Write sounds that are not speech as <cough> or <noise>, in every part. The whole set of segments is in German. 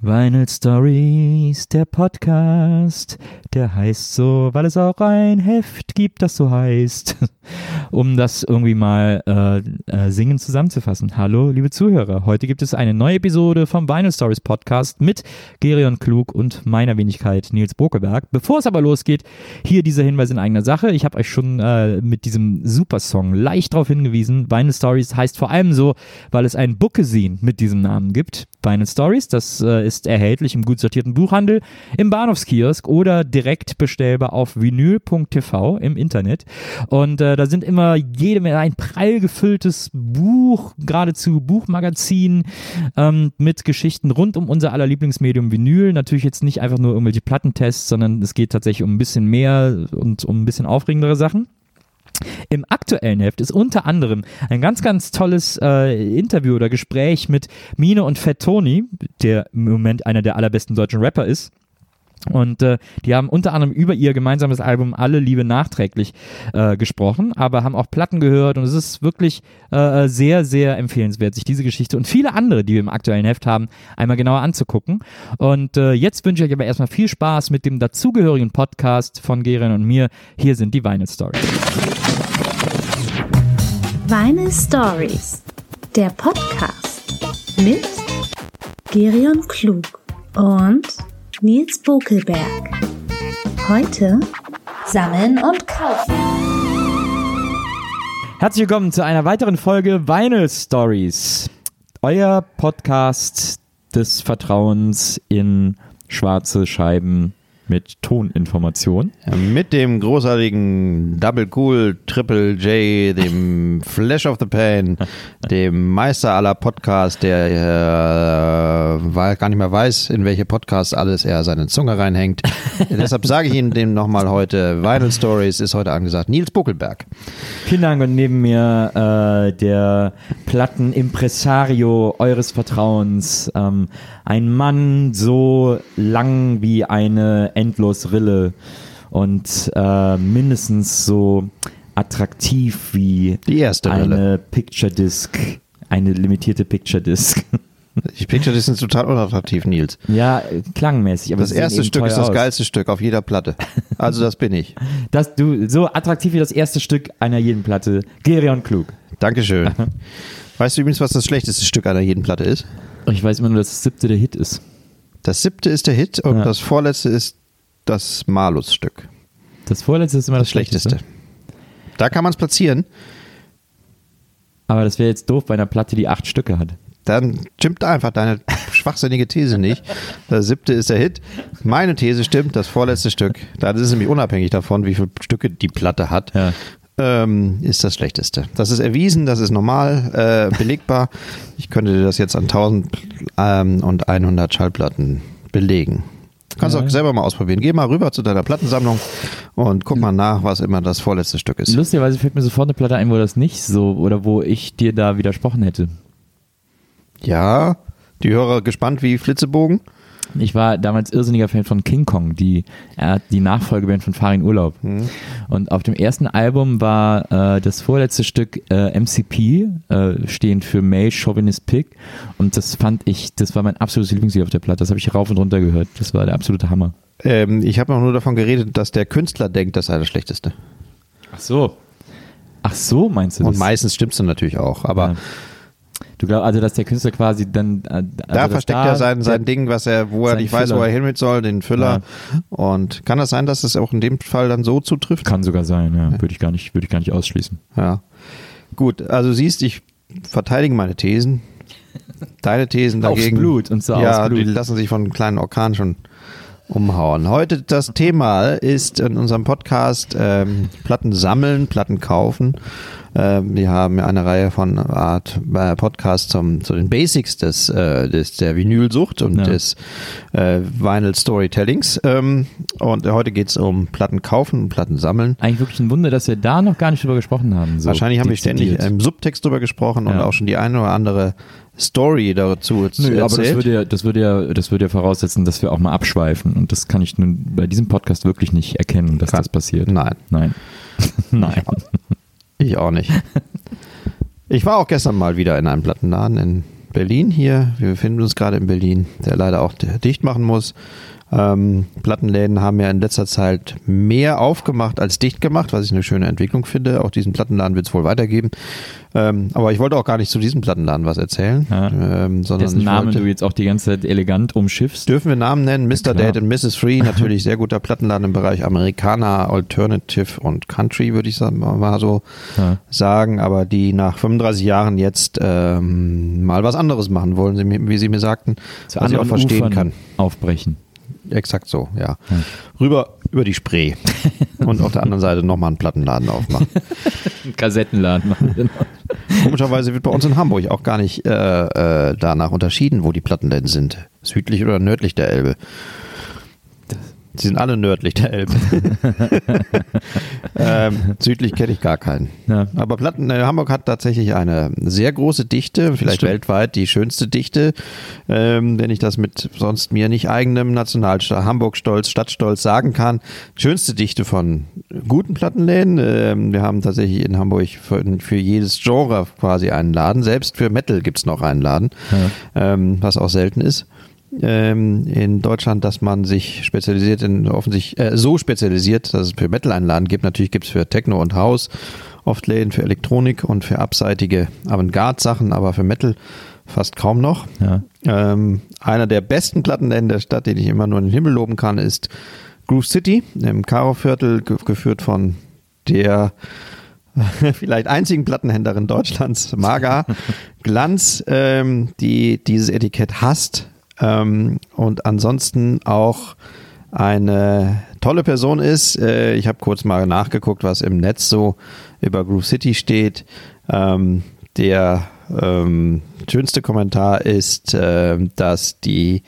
Vinyl Stories, der Podcast, der heißt so, weil es auch ein Heft gibt, das so heißt, <laughs> um das irgendwie mal äh, äh, singen zusammenzufassen. Hallo, liebe Zuhörer, heute gibt es eine neue Episode vom Vinyl Stories Podcast mit Gerion Klug und meiner Wenigkeit Nils Bokeberg. Bevor es aber losgeht, hier dieser Hinweis in eigener Sache. Ich habe euch schon äh, mit diesem Supersong leicht darauf hingewiesen. Vinyl Stories heißt vor allem so, weil es ein Bookesin mit diesem Namen gibt. Vinyl Stories, das äh, ist erhältlich im gut sortierten Buchhandel, im Bahnhofskiosk oder direkt bestellbar auf vinyl.tv im Internet. Und äh, da sind immer jede Menge ein prall gefülltes Buch, geradezu Buchmagazin ähm, mit Geschichten rund um unser aller Lieblingsmedium Vinyl. Natürlich jetzt nicht einfach nur irgendwelche Plattentests, sondern es geht tatsächlich um ein bisschen mehr und um ein bisschen aufregendere Sachen. Im aktuellen Heft ist unter anderem ein ganz, ganz tolles äh, Interview oder Gespräch mit Mine und Fat Tony, der im Moment einer der allerbesten deutschen Rapper ist. Und äh, die haben unter anderem über ihr gemeinsames Album Alle Liebe nachträglich äh, gesprochen, aber haben auch Platten gehört und es ist wirklich äh, sehr, sehr empfehlenswert, sich diese Geschichte und viele andere, die wir im aktuellen Heft haben, einmal genauer anzugucken. Und äh, jetzt wünsche ich euch aber erstmal viel Spaß mit dem dazugehörigen Podcast von Geren und mir. Hier sind die Vinyl Stories. Vinyl Stories, der Podcast mit Gerion Klug und Nils Bokelberg. Heute Sammeln und Kaufen. Herzlich willkommen zu einer weiteren Folge Vinyl Stories. Euer Podcast des Vertrauens in schwarze Scheiben mit Toninformation. Mit dem großartigen Double Cool Triple J, dem <laughs> Flash of the Pan, dem Meister aller Podcasts, der äh, gar nicht mehr weiß, in welche Podcasts alles er seine Zunge reinhängt. <laughs> Deshalb sage ich Ihnen dem nochmal heute, Vinyl Stories ist heute angesagt, Nils Buckelberg. Vielen Dank und neben mir äh, der Plattenimpresario eures Vertrauens, ähm, ein Mann so lang wie eine endlos Rille und äh, mindestens so attraktiv wie Die erste eine. Picture Disc, eine limitierte Picture Disc. Die Picture die sind total unattraktiv, Nils. ja, klangmäßig, aber Das erste Stück ist das aus. geilste Stück auf jeder Platte. Also das bin ich. <laughs> Das, du, so attraktiv wie das erste Stück einer jeden Platte. Gerion Klug. Dankeschön. <laughs> Weißt du übrigens, was das schlechteste Stück einer jeden Platte ist? Ich weiß immer nur, dass das siebte der Hit ist. Das siebte ist der Hit und Ja. das vorletzte ist das Malus-Stück. Das vorletzte ist immer das, Das schlechteste. Da kann man es platzieren. Aber das wäre jetzt doof bei einer Platte, die acht Stücke hat. Dann stimmt einfach deine schwachsinnige These nicht. Das siebte ist der Hit. Meine These stimmt, das vorletzte Stück, das ist nämlich unabhängig davon, wie viele Stücke die Platte hat, Ja. ähm, ist das schlechteste. Das ist erwiesen, das ist normal, äh, belegbar. Ich könnte dir das jetzt an 1000 ähm, und 100 Schallplatten belegen. Kannst Ja. auch selber mal ausprobieren. Geh mal rüber zu deiner Plattensammlung und guck mal nach, was immer das vorletzte Stück ist. Lustigerweise fällt mir sofort eine Platte ein, wo das nicht so oder wo ich dir da widersprochen hätte. Ja, die Hörer gespannt wie Flitzebogen. Ich war damals irrsinniger Fan von King Kong, die, äh, die Nachfolgeband von Farin Urlaub. Und auf dem ersten Album war äh, das vorletzte Stück äh, MCP, äh, stehend für Male Chauvinist Pig. Und das fand ich, das war mein absolutes Lieblingslied auf der Platte. Das habe ich rauf und runter gehört. Das war der absolute Hammer. Ähm, ich habe auch nur davon geredet, dass der Künstler denkt, das sei das Schlechteste. Ach so. Ach so, meinst du das? Und meistens stimmt's dann natürlich auch. Aber Ja. Du glaubst also, dass der Künstler quasi dann. Äh, also da versteckt da er sein, sein Ding, was er, wo er nicht weiß, wo Füller. er hin mit soll, den Füller. Und kann das sein, dass es auch in dem Fall dann so zutrifft? Kann sogar sein, ja. Würde ich gar nicht, würde ich gar nicht ausschließen. Ja. Gut, also siehst, ich verteidige meine Thesen. Deine Thesen Aufs dagegen. Blut und zwar ja, aufs die lassen sich von einem kleinen Orkan schon umhauen. Heute das Thema ist in unserem Podcast ähm, Platten sammeln, Platten kaufen. Ähm, wir haben eine Reihe von Art äh, Podcasts zum, zu den Basics des, äh, des der Vinylsucht und Ja. des äh, Vinyl Storytellings. Ähm, und heute geht es um Platten kaufen und Platten sammeln. Eigentlich wirklich ein Wunder, dass wir da noch gar nicht drüber gesprochen haben. So Wahrscheinlich haben wir ständig im Subtext drüber gesprochen und Ja. auch schon die eine oder andere Story dazu Nö, aber das erzählt. würde, ja, das, würde ja, das würde ja voraussetzen, dass wir auch mal abschweifen. Und das kann ich nun bei diesem Podcast wirklich nicht erkennen, dass Kann- das passiert. Nein, Nein. <laughs> Nein. ich auch nicht. Ich war auch gestern mal wieder in einem Plattenladen in Berlin hier. Wir befinden uns gerade in Berlin, der leider auch dicht machen muss. Ähm, Plattenläden haben ja in letzter Zeit mehr aufgemacht als dicht gemacht, was ich eine schöne Entwicklung finde. Auch diesen Plattenladen wird es wohl weitergeben. Ähm, aber ich wollte auch gar nicht zu diesem Plattenladen was erzählen. Ja. Ähm, sondern Dessen Namen wollte, du jetzt auch die ganze Zeit elegant umschiffst. Dürfen wir Namen nennen? Mr. Dad und Mrs. Free, natürlich sehr guter Plattenladen im Bereich Amerikaner, Alternative und Country, würde ich mal so ja. sagen. Aber die nach 35 Jahren jetzt ähm, mal was anderes machen wollen, wie sie mir sagten, zu was ich auch verstehen Ufern kann. Aufbrechen. Exakt so, ja. Hm. Rüber über die Spree <laughs> und auf der anderen Seite nochmal einen Plattenladen aufmachen. einen Kassettenladen machen. Genau. Komischerweise wird bei uns in Hamburg auch gar nicht äh, äh, danach unterschieden, wo die Plattenläden sind. Südlich oder nördlich der Elbe. Sie sind alle nördlich der Elbe. <laughs> ähm, südlich kenne ich gar keinen. Ja. Aber Platten, äh, Hamburg hat tatsächlich eine sehr große Dichte, vielleicht weltweit die schönste Dichte, ähm, wenn ich das mit sonst mir nicht eigenem Nationalstolz, Hamburg-Stolz, Stadtstolz sagen kann. Schönste Dichte von guten Plattenläden. Ähm, wir haben tatsächlich in Hamburg für, für, jedes Genre quasi einen Laden. Selbst für Metal gibt es noch einen Laden, ja. ähm, was auch selten ist ähm, in Deutschland, dass man sich spezialisiert in offensichtlich äh, so spezialisiert, dass es für Metal einen Laden gibt. Natürlich gibt es für Techno und House oft Läden für Elektronik und für abseitige Avantgarde-Sachen, aber für Metal fast kaum noch. Ja. Ähm, einer der besten Plattenläden der Stadt, den ich immer nur in den Himmel loben kann, ist Groove City im Karo-Viertel, geführt von der <laughs> vielleicht einzigen Plattenhändlerin Deutschlands, Maga <laughs> Glanz, ähm, die dieses Etikett hasst, ähm, und ansonsten auch eine tolle Person ist. Äh, ich habe kurz mal nachgeguckt, was im Netz so über Groove City steht. Ähm, der ähm, schönste Kommentar ist, äh, dass die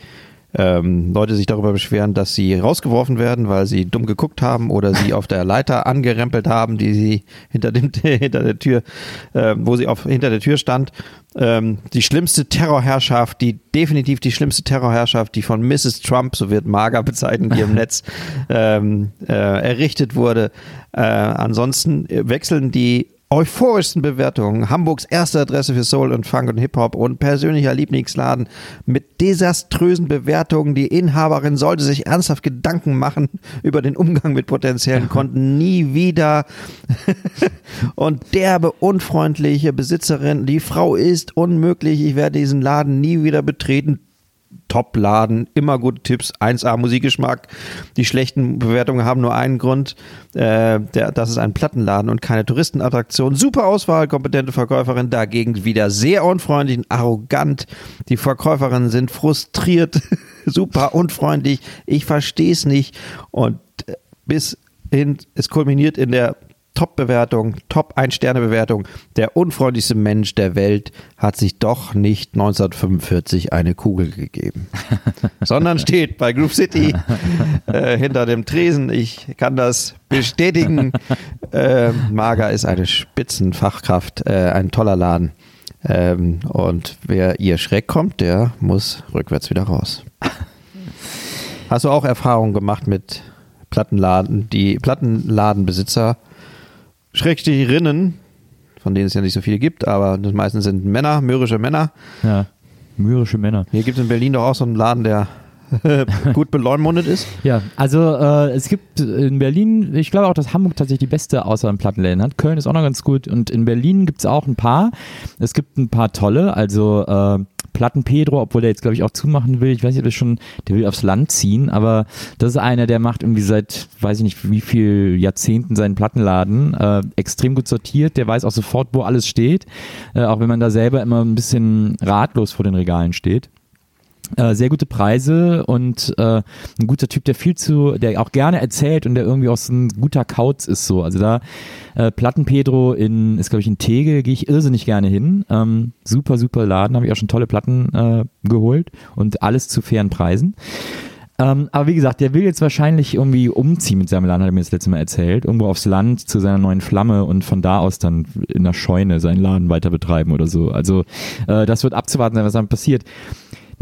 ähm, Leute sich darüber beschweren, dass sie rausgeworfen werden, weil sie dumm geguckt haben oder sie auf der Leiter angerempelt haben, die sie hinter, dem, <laughs> hinter der Tür, äh, wo sie auf, hinter der Tür stand. Ähm, die schlimmste Terrorherrschaft, die definitiv die schlimmste Terrorherrschaft, die von Mrs. Trump, so wird Maga bezeichnet, die im <laughs> Netz ähm, äh, errichtet wurde. Äh, ansonsten wechseln die euphorischsten Bewertungen, Hamburgs erste Adresse für Soul und Funk und Hip-Hop und persönlicher Lieblingsladen mit desaströsen Bewertungen. Die Inhaberin sollte sich ernsthaft Gedanken machen über den Umgang mit potenziellen Konten. Nie wieder. <laughs> und derbe, unfreundliche Besitzerin. Die Frau ist unmöglich. Ich werde diesen Laden nie wieder betreten. Top-Laden, immer gute Tipps, 1A Musikgeschmack. Die schlechten Bewertungen haben nur einen Grund, äh, der, das ist ein Plattenladen und keine Touristenattraktion. Super Auswahl, kompetente Verkäuferin, dagegen wieder sehr unfreundlich und arrogant. Die Verkäuferinnen sind frustriert, <laughs> super unfreundlich, ich verstehe es nicht und äh, bis hin, es kulminiert in der Top-Bewertung, Top-1-Sterne-Bewertung. Der unfreundlichste Mensch der Welt hat sich doch nicht 1945 eine Kugel gegeben, <laughs> sondern steht bei Groove City <laughs> äh, hinter dem Tresen. Ich kann das bestätigen. <laughs> Äh, Maga ist eine Spitzenfachkraft, äh, ein toller Laden. Ähm, und wer ihr schräg kommt, der muss rückwärts wieder raus. Hast du auch Erfahrungen gemacht mit Plattenladen, die Plattenladenbesitzer Schrägstricherinnen, von denen es ja nicht so viele gibt, aber das meisten sind Männer, mürrische Männer. Ja, mürrische Männer. Hier gibt es in Berlin doch auch so einen Laden, der <laughs> gut beleumundet ist. Ja, also äh, es gibt in Berlin, ich glaube auch, dass Hamburg tatsächlich die beste Auswahl an Plattenläden hat. Köln ist auch noch ganz gut und in Berlin gibt es auch ein paar. Es gibt ein paar tolle, also äh, Platten Pedro, obwohl der jetzt, glaube ich, auch zumachen will. Ich weiß nicht, ob er schon, der will aufs Land ziehen, aber das ist einer, der macht irgendwie seit, weiß ich nicht, wie viel Jahrzehnten seinen Plattenladen. Äh, extrem gut sortiert, der weiß auch sofort, wo alles steht, äh, auch wenn man da selber immer ein bisschen ratlos vor den Regalen steht. Äh, sehr gute Preise und äh, ein guter Typ, der viel zu, der auch gerne erzählt und der irgendwie auch so ein guter Kauz ist so. Also da äh, Platten Pedro in, ist glaube ich in Tegel, gehe ich irrsinnig gerne hin. Ähm, super, super Laden, habe ich auch schon tolle Platten äh, geholt und alles zu fairen Preisen. Ähm, aber wie gesagt, der will jetzt wahrscheinlich irgendwie umziehen mit seinem Laden, hat er mir das letzte Mal erzählt. Irgendwo aufs Land zu seiner neuen Flamme und von da aus dann in der Scheune seinen Laden weiter betreiben oder so. Also äh, das wird abzuwarten sein, was dann passiert.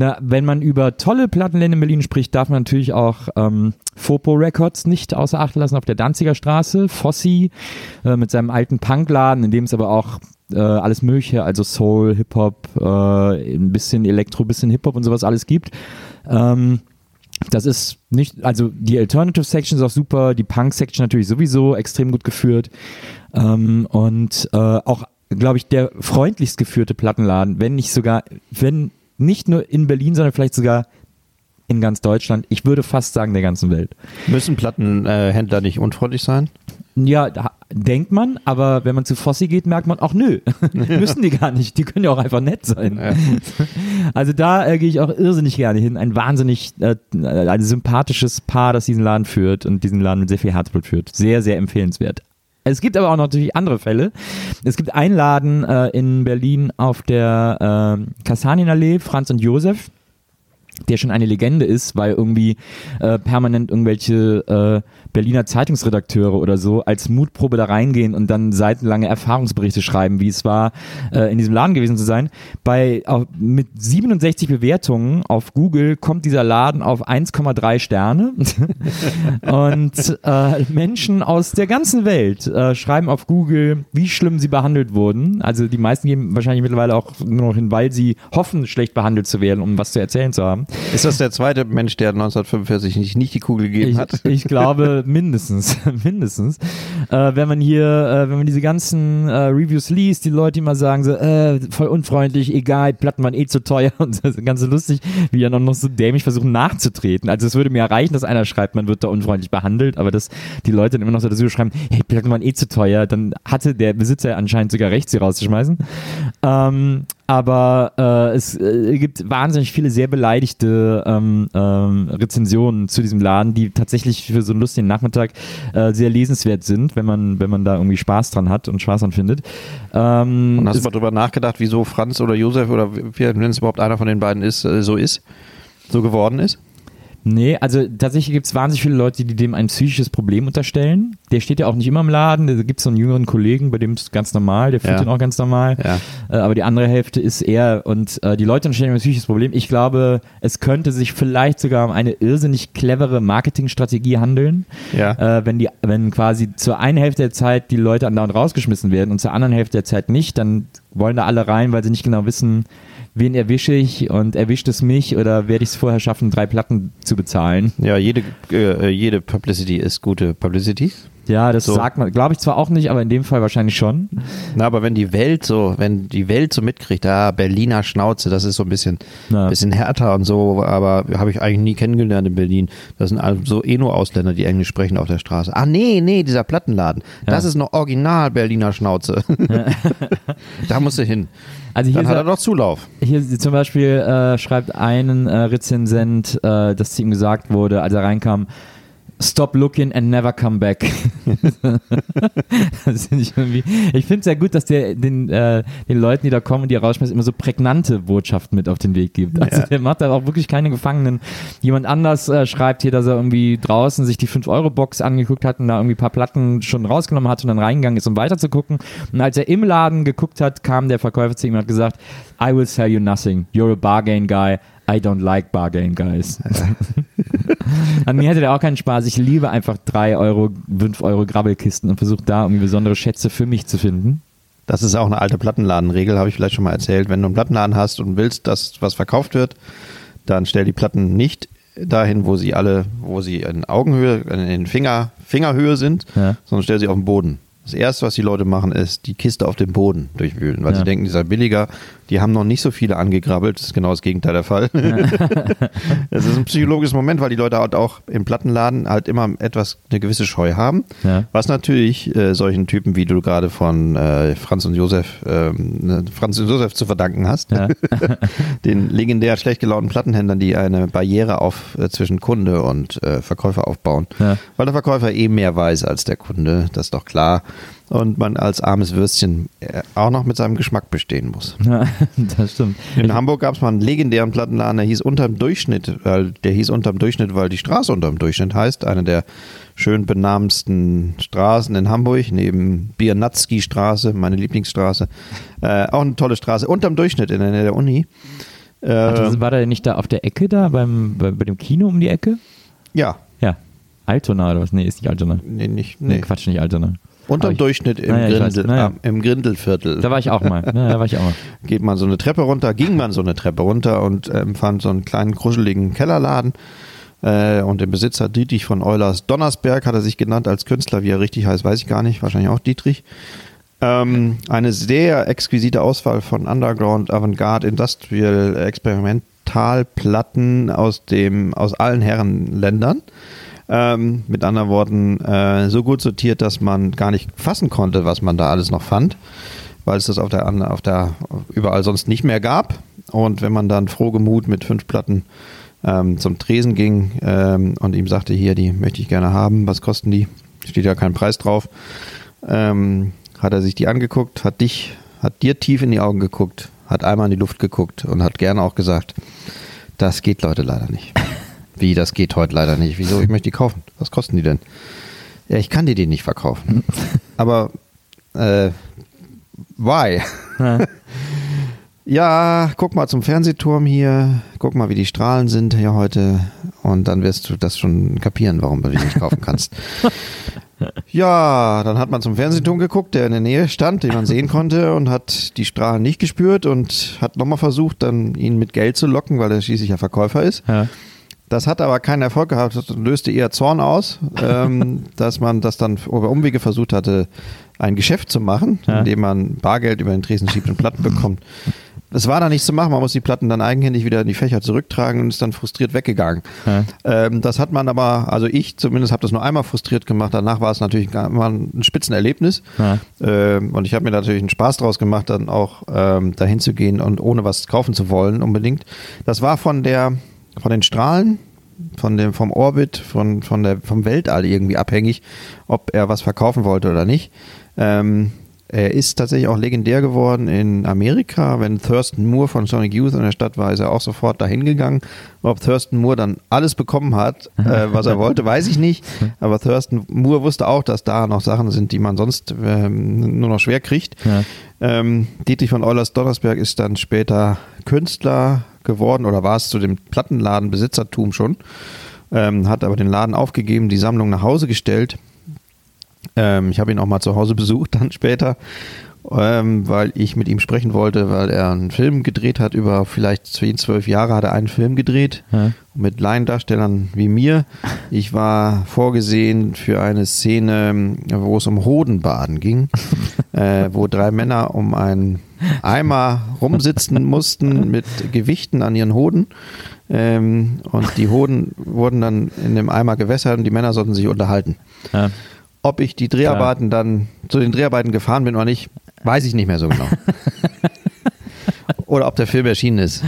Na, wenn man über tolle Plattenläden in Berlin spricht, darf man natürlich auch ähm, Fopo Records nicht außer Acht lassen auf der Danziger Straße. Fossi äh, mit seinem alten Punkladen, in dem es aber auch äh, alles Mögliche, also Soul, Hip-Hop, äh, ein bisschen Elektro, ein bisschen Hip-Hop und sowas alles gibt. Ähm, das ist nicht, also die Alternative Section ist auch super, die Punk Section natürlich sowieso extrem gut geführt ähm, und äh, auch, glaube ich, der freundlichst geführte Plattenladen, wenn nicht sogar, wenn nicht nur in Berlin, sondern vielleicht sogar in ganz Deutschland, ich würde fast sagen der ganzen Welt. Müssen Plattenhändler nicht unfreundlich sein? Ja, denkt man, aber wenn man zu Fossi geht, merkt man auch, nö, <laughs> müssen die gar nicht. Die können ja auch einfach nett sein. Ja. <laughs> Also da äh, gehe ich auch irrsinnig gerne hin. Ein wahnsinnig äh, ein sympathisches Paar, das diesen Laden führt und diesen Laden mit sehr viel Herzblut führt. Sehr, sehr empfehlenswert. Es gibt aber auch natürlich andere Fälle. Es gibt einen Laden äh, in Berlin auf der äh, Kassanienallee, Franz und Josef der schon eine Legende ist, weil irgendwie äh, permanent irgendwelche äh, Berliner Zeitungsredakteure oder so als Mutprobe da reingehen und dann seitenlange Erfahrungsberichte schreiben, wie es war, äh, in diesem Laden gewesen zu sein. Bei auf, mit 67 Bewertungen auf Google kommt dieser Laden auf 1,3 Sterne <laughs> und äh, Menschen aus der ganzen Welt äh, schreiben auf Google, wie schlimm sie behandelt wurden. Also die meisten gehen wahrscheinlich mittlerweile auch nur noch hin, weil sie hoffen, schlecht behandelt zu werden, um was zu erzählen zu haben. Ist das der zweite Mensch, der 1945 nicht, nicht die Kugel gegeben ich, hat? Ich glaube <laughs> mindestens, <laughs> mindestens. Äh, wenn man hier, äh, wenn man diese ganzen äh, Reviews liest, die Leute immer sagen so, äh, voll unfreundlich, egal, Platten waren eh zu teuer <laughs> und das ist ganz lustig, wie ja noch, so dämlich versuchen nachzutreten. Also es würde mir erreichen, dass einer schreibt, man wird da unfreundlich behandelt, aber dass die Leute dann immer noch so dazu schreiben, hey, Platten waren eh zu teuer, dann hatte der Besitzer anscheinend sogar recht, sie rauszuschmeißen. Ähm, aber äh, es äh, gibt wahnsinnig viele sehr beleidigte ähm, ähm, Rezensionen zu diesem Laden, die tatsächlich für so einen lustigen Nachmittag äh, sehr lesenswert sind, wenn man, wenn man da irgendwie Spaß dran hat und Spaß dran findet. Ähm, Und hast du mal drüber nachgedacht, wieso Franz oder Josef oder wie, wenn es überhaupt einer von den beiden ist, äh, so ist, so geworden ist? Nee, also tatsächlich gibt es wahnsinnig viele Leute, die dem ein psychisches Problem unterstellen. Der steht ja auch nicht immer im Laden. Da gibt es so einen jüngeren Kollegen, bei dem ist es ganz normal, der fühlt Ja. ihn auch ganz normal. Ja. Äh, aber die andere Hälfte ist er und äh, die Leute unterstellen ihm ein psychisches Problem. Ich glaube, es könnte sich vielleicht sogar um eine irrsinnig clevere Marketingstrategie handeln. Ja. Äh, wenn die, wenn quasi zur einen Hälfte der Zeit die Leute andauernd rausgeschmissen werden und zur anderen Hälfte der Zeit nicht, dann wollen da alle rein, weil sie nicht genau wissen, wen erwische ich und erwischt es mich oder werde ich es vorher schaffen, drei Platten zu bezahlen. Ja, jede, äh, jede Publicity ist gute Publicity. Ja, das So. sagt man, glaube ich zwar auch nicht, aber in dem Fall wahrscheinlich schon. Na, aber wenn die Welt so, wenn die Welt so mitkriegt, ah, Berliner Schnauze, das ist so ein bisschen, Ja. bisschen härter und so, aber habe ich eigentlich nie kennengelernt in Berlin. Das sind also so eh nur Ausländer, die Englisch sprechen auf der Straße. Ah, nee, nee, dieser Plattenladen. Das ist noch original Berliner Schnauze. <laughs> da musst du hin. Also hier, Dann hat er noch Zulauf. hier zum Beispiel äh, schreibt ein äh, Rezensent, äh, dass zu ihm gesagt wurde, als er reinkam, Stop looking and never come back. das finde ich. Ich finde es sehr gut, dass der den, äh, den Leuten, die da kommen und die rausschmeißt, immer so prägnante Botschaften mit auf den Weg gibt. Also Ja. der macht da auch wirklich keine Gefangenen. Jemand anders äh, schreibt hier, dass er irgendwie draußen sich die 5-Euro-Box angeguckt hat und da irgendwie ein paar Platten schon rausgenommen hat und dann reingegangen ist, um weiter zu gucken. Und als er im Laden geguckt hat, kam der Verkäufer zu ihm und hat gesagt, I will sell you nothing. You're a bargain guy. I don't like bargain guys. <laughs> An mir hätte der auch keinen Spaß. Ich liebe einfach 3 Euro, 5 Euro Grabbelkisten und versuche da irgendwie besondere Schätze für mich zu finden. Das ist auch eine alte Plattenladenregel, habe ich vielleicht schon mal erzählt. Wenn du einen Plattenladen hast und willst, dass was verkauft wird, dann stell die Platten nicht dahin, wo sie alle, wo sie in Augenhöhe, in Finger, Fingerhöhe sind, Ja. sondern stell sie auf den Boden. Das erste, was die Leute machen, ist die Kiste auf dem Boden durchwühlen, weil Ja. sie denken, die sei billiger. Die haben noch nicht so viele angegrabbelt. Das ist genau das Gegenteil der Fall. Es <laughs> ist ein psychologisches Moment, weil die Leute halt auch im Plattenladen halt immer etwas, eine gewisse Scheu haben. Ja. Was natürlich äh, solchen Typen, wie du gerade von äh, Franz und Josef, ne, Franz und Josef zu verdanken hast, Ja. <laughs> den legendär schlecht gelaunten Plattenhändlern, die eine Barriere auf äh, zwischen Kunde und äh, Verkäufer aufbauen. Weil der Verkäufer eh mehr weiß als der Kunde, das ist doch klar. Und man als armes Würstchen äh, auch noch mit seinem Geschmack bestehen muss. Ja, <laughs> das stimmt. In Hamburg gab es mal einen legendären Plattenladen, der hieß unterm Durchschnitt, weil der hieß unterm Durchschnitt, weil die Straße unterm Durchschnitt heißt. Eine der schön benamensten Straßen in Hamburg, neben Biernatzki Straße, meine Lieblingsstraße. Äh, auch eine tolle Straße, unterm Durchschnitt in der Nähe der Uni. Äh, das war der nicht da auf der Ecke da, beim, bei, bei dem Kino um die Ecke? ja, Ja. Altona oder was? Nee, ist nicht Altona. nee, nicht, Nee, nee. Quatsch, nicht Altona. Unterm ich- Durchschnitt im, Naja, weiß. Grindel, Naja. am- im Grindelviertel. Da war ich auch mal. Ja, da war ich auch mal. <laughs> geht man so eine Treppe runter, ging man so eine Treppe runter und ähm, fand so einen kleinen kuscheligen Kellerladen. Äh, und den Besitzer Dietrich von Eulers Donnersberg hat er sich genannt als Künstler, wie er richtig heißt, weiß ich gar nicht, wahrscheinlich auch Dietrich. Ähm, eine sehr exquisite Auswahl von Underground, Avantgarde, Industrial, Experimentalplatten aus dem aus allen Herrenländern. Ähm, mit anderen Worten, äh, so gut sortiert, dass man gar nicht fassen konnte, was man da alles noch fand, weil es das auf der, auf der überall sonst nicht mehr gab. Und wenn man dann frohgemut mit fünf Platten ähm, zum Tresen ging ähm, und ihm sagte, hier, die möchte ich gerne haben, was kosten die? Steht ja kein Preis drauf. Ähm, hat er sich die angeguckt, hat dich, hat dir tief in die Augen geguckt, hat einmal in die Luft geguckt und hat gerne auch gesagt, das geht Leute leider nicht. <laughs> Wie, das geht heute leider nicht. Wieso? Ich möchte die kaufen. Was kosten die denn? Ja, ich kann dir die nicht verkaufen. <laughs> Aber, äh, why? Ja. <laughs> Ja, guck mal zum Fernsehturm hier, guck mal, wie die Strahlen sind hier heute und dann wirst du das schon kapieren, warum du die nicht kaufen kannst. <laughs> Ja, dann hat man zum Fernsehturm geguckt, der in der Nähe stand, den man sehen konnte und hat die Strahlen nicht gespürt und hat nochmal versucht, dann ihn mit Geld zu locken, weil er schließlich ja Verkäufer ist. Ja. Das hat aber keinen Erfolg gehabt das löste eher Zorn aus, <laughs> ähm, dass man das dann über Umwege versucht hatte, ein Geschäft zu machen, Ja. indem man Bargeld über den Tresen schiebt und Platten bekommt. Es war da nichts zu machen, man muss die Platten dann eigenhändig wieder in die Fächer zurücktragen und ist dann frustriert weggegangen. Ja. Ähm, das hat man aber, also ich zumindest habe das nur einmal frustriert gemacht, danach war es natürlich immer ein Spitzenerlebnis. Ja. Ähm, und ich habe mir natürlich einen Spaß draus gemacht, dann auch ähm, dahin zu gehen und ohne was kaufen zu wollen unbedingt. Das war von der, von den Strahlen, von dem, vom Orbit, von, von der, vom Weltall irgendwie abhängig, ob er was verkaufen wollte oder nicht. Ähm, er ist tatsächlich auch legendär geworden in Amerika. Wenn Thurston Moore von Sonic Youth in der Stadt war, ist er auch sofort dahin gegangen. Ob Thurston Moore dann alles bekommen hat, äh, was er wollte, weiß ich nicht. Aber Thurston Moore wusste auch, dass da noch Sachen sind, die man sonst ähm, nur noch schwer kriegt. Ja. Ähm, Dietrich von Eulers Donnersberg ist dann später Künstler geworden oder war es zu dem Plattenladen Besitzertum schon, ähm, hat aber den Laden aufgegeben, die Sammlung nach Hause gestellt. Ähm, ich habe ihn auch mal zu Hause <laughs> besucht dann später, ähm, weil ich mit ihm sprechen wollte, weil er einen Film gedreht hat über vielleicht zehn, zwölf Jahre hat er einen Film gedreht Ja. mit Laiendarstellern wie mir. Ich war vorgesehen für eine Szene, wo es um Hodenbaden ging, <laughs> äh, wo drei Männer um einen Eimer rumsitzen mussten mit Gewichten an ihren Hoden. Ähm, und die Hoden wurden dann in dem Eimer gewässert und die Männer sollten sich unterhalten. Ja. Ob ich die Dreharbeiten dann zu den Dreharbeiten gefahren bin oder nicht, weiß ich nicht mehr so genau. <laughs> oder ob der Film erschienen ist.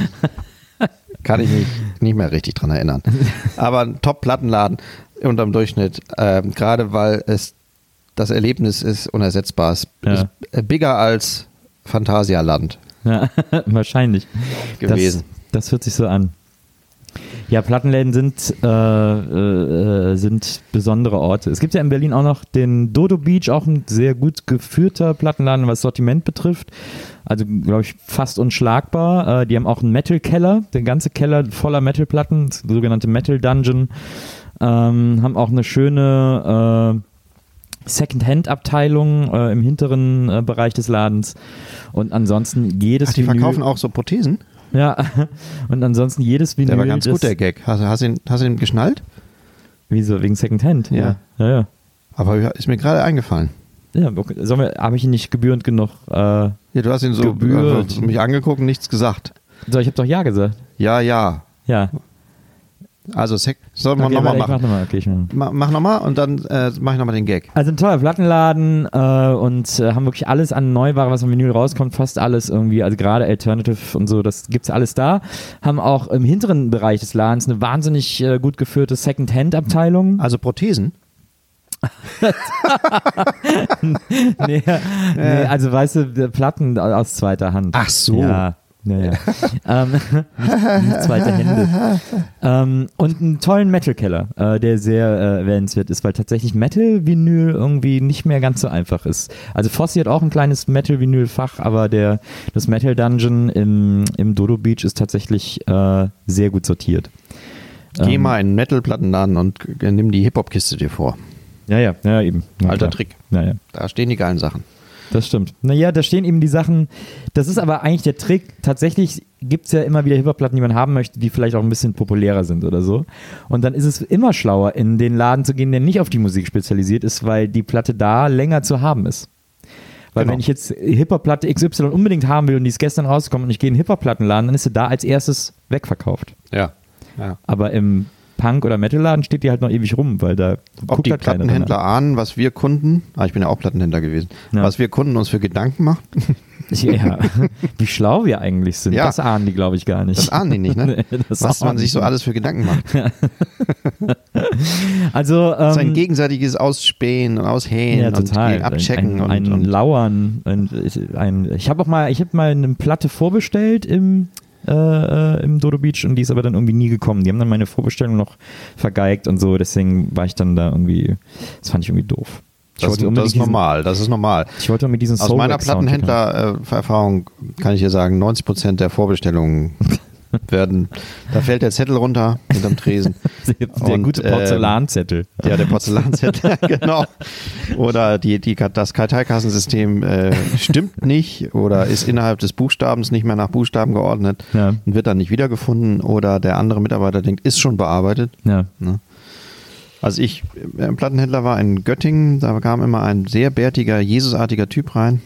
Kann ich mich nicht mehr richtig dran erinnern. Aber ein Top-Plattenladen unterm Durchschnitt, ähm, gerade weil es das Erlebnis ist unersetzbar. Es Ja. ist äh, bigger als Phantasialand Ja, <laughs> wahrscheinlich. gewesen. Das, das hört sich so an. Ja, Plattenläden sind, äh, äh, sind besondere Orte. Es gibt ja in Berlin auch noch den Dodo Beach, auch ein sehr gut geführter Plattenladen, was Sortiment betrifft. Also, glaube ich, fast unschlagbar. Äh, die haben auch einen Metal-Keller, der ganze Keller voller Metal-Platten, sogenannte Metal Dungeon. Ähm, haben auch eine schöne äh, Second-Hand-Abteilung äh, im hinteren äh, Bereich des Ladens. Und ansonsten jedes Ach, die Vinyl- verkaufen auch so Prothesen? ja, <laughs> und ansonsten jedes Vinyl. Der war ganz gut, der Gag. Hast, du- hast, ihn, hast du ihn geschnallt? Wieso? Wegen Secondhand? Ja. Ja, ja. Aber ist mir gerade eingefallen. Ja, habe ich ihn nicht gebührend genug? Äh, Ja, du hast ihn so Gebühr. äh, mich angeguckt und nichts gesagt. so, ich habe doch Ja gesagt. Ja, ja. Ja. Also, Sek sollen wir Okay, nochmal warte, ich machen? mach nochmal. Okay, mach. Ma mach nochmal und dann äh, mache ich nochmal den Gag. Also ein toller Plattenladen äh, und äh, haben wirklich alles an Neuware, was am Vinyl rauskommt, fast alles irgendwie, also gerade Alternative und so, das gibt's alles da. Haben auch im hinteren Bereich des Ladens eine wahnsinnig äh, gut geführte Second-Hand-Abteilung. Also Prothesen? <laughs> nee, nee, also weißt du, Platten aus zweiter Hand. Ach so. Ja. Naja. <laughs> ähm, nicht, nicht zweite Hände. Ähm, und einen tollen Metal-Keller, äh, der sehr äh, erwähnenswert ist, weil tatsächlich Metal-Vinyl irgendwie nicht mehr ganz so einfach ist. Also Fossi hat auch ein kleines Metal-Vinyl-Fach, aber der, das Metal-Dungeon im, im Dodo Beach ist tatsächlich äh, sehr gut sortiert. Geh Ähm, mal in einen Metal-Plattenladen und nimm die Hip-Hop-Kiste dir vor. Ja, ja, ja, eben. Ja, Alter klar. Trick. Ja, ja. Da stehen die geilen Sachen. Das stimmt. Naja, da stehen eben die Sachen, das ist aber eigentlich der Trick. Tatsächlich gibt es ja immer wieder Hip-Hop-Platten, die man haben möchte, die vielleicht auch ein bisschen populärer sind oder so. Und dann ist es immer schlauer, in den Laden zu gehen, der nicht auf die Musik spezialisiert ist, weil die Platte da länger zu haben ist. Weil Genau. wenn ich jetzt Hip-Hop-Platte XY unbedingt haben will und die ist gestern rausgekommen und ich gehe in den Hip-Hop-Plattenladen, dann ist sie da als erstes wegverkauft. Ja. ja. Aber im Punk- oder Metal-Laden steht die halt noch ewig rum, weil da Ob guckt die halt Plattenhändler ahnen, was wir Kunden, ah, ich bin ja auch Plattenhändler gewesen, Ja. was wir Kunden uns für Gedanken machen, <laughs> Ja, wie schlau wir eigentlich sind. Ja. Das ahnen die, glaube ich, gar nicht. das ahnen die nicht, ne? <laughs> Nee, was man sich so alles für Gedanken macht. <laughs> Also, Das ist ein ähm, gegenseitiges Ausspähen und Aushähen ja, und abchecken ein, ein, und, ein und Lauern. Ein, ein, ich habe auch mal, ich habe mal eine Platte vorbestellt im äh, äh, im Dodo Beach und die ist aber dann irgendwie nie gekommen. Die haben dann meine Vorbestellung noch vergeigt und so, deswegen war ich dann da irgendwie, das fand ich irgendwie doof. Ich das, das ist diesen- normal, das ist normal. Ich wollte mit diesen Aus meiner. Plattenhändler-Erfahrung kann ich dir sagen, 90 Prozent der Vorbestellungen <laughs> <laughs> werden, da fällt der Zettel runter hinterm Tresen. <laughs> Der Und, gute ähm, Porzellanzettel. Ja, der Porzellanzettel, <laughs> genau. Oder die, die, das Karteikassensystem äh, stimmt nicht oder ist innerhalb des Buchstabens nicht mehr nach Buchstaben geordnet Ja. und wird dann nicht wiedergefunden oder der andere Mitarbeiter denkt, ist schon bearbeitet. Ja. Ne? Also ich äh, im Plattenhändler war in Göttingen, da kam immer ein sehr bärtiger, Jesusartiger Typ rein.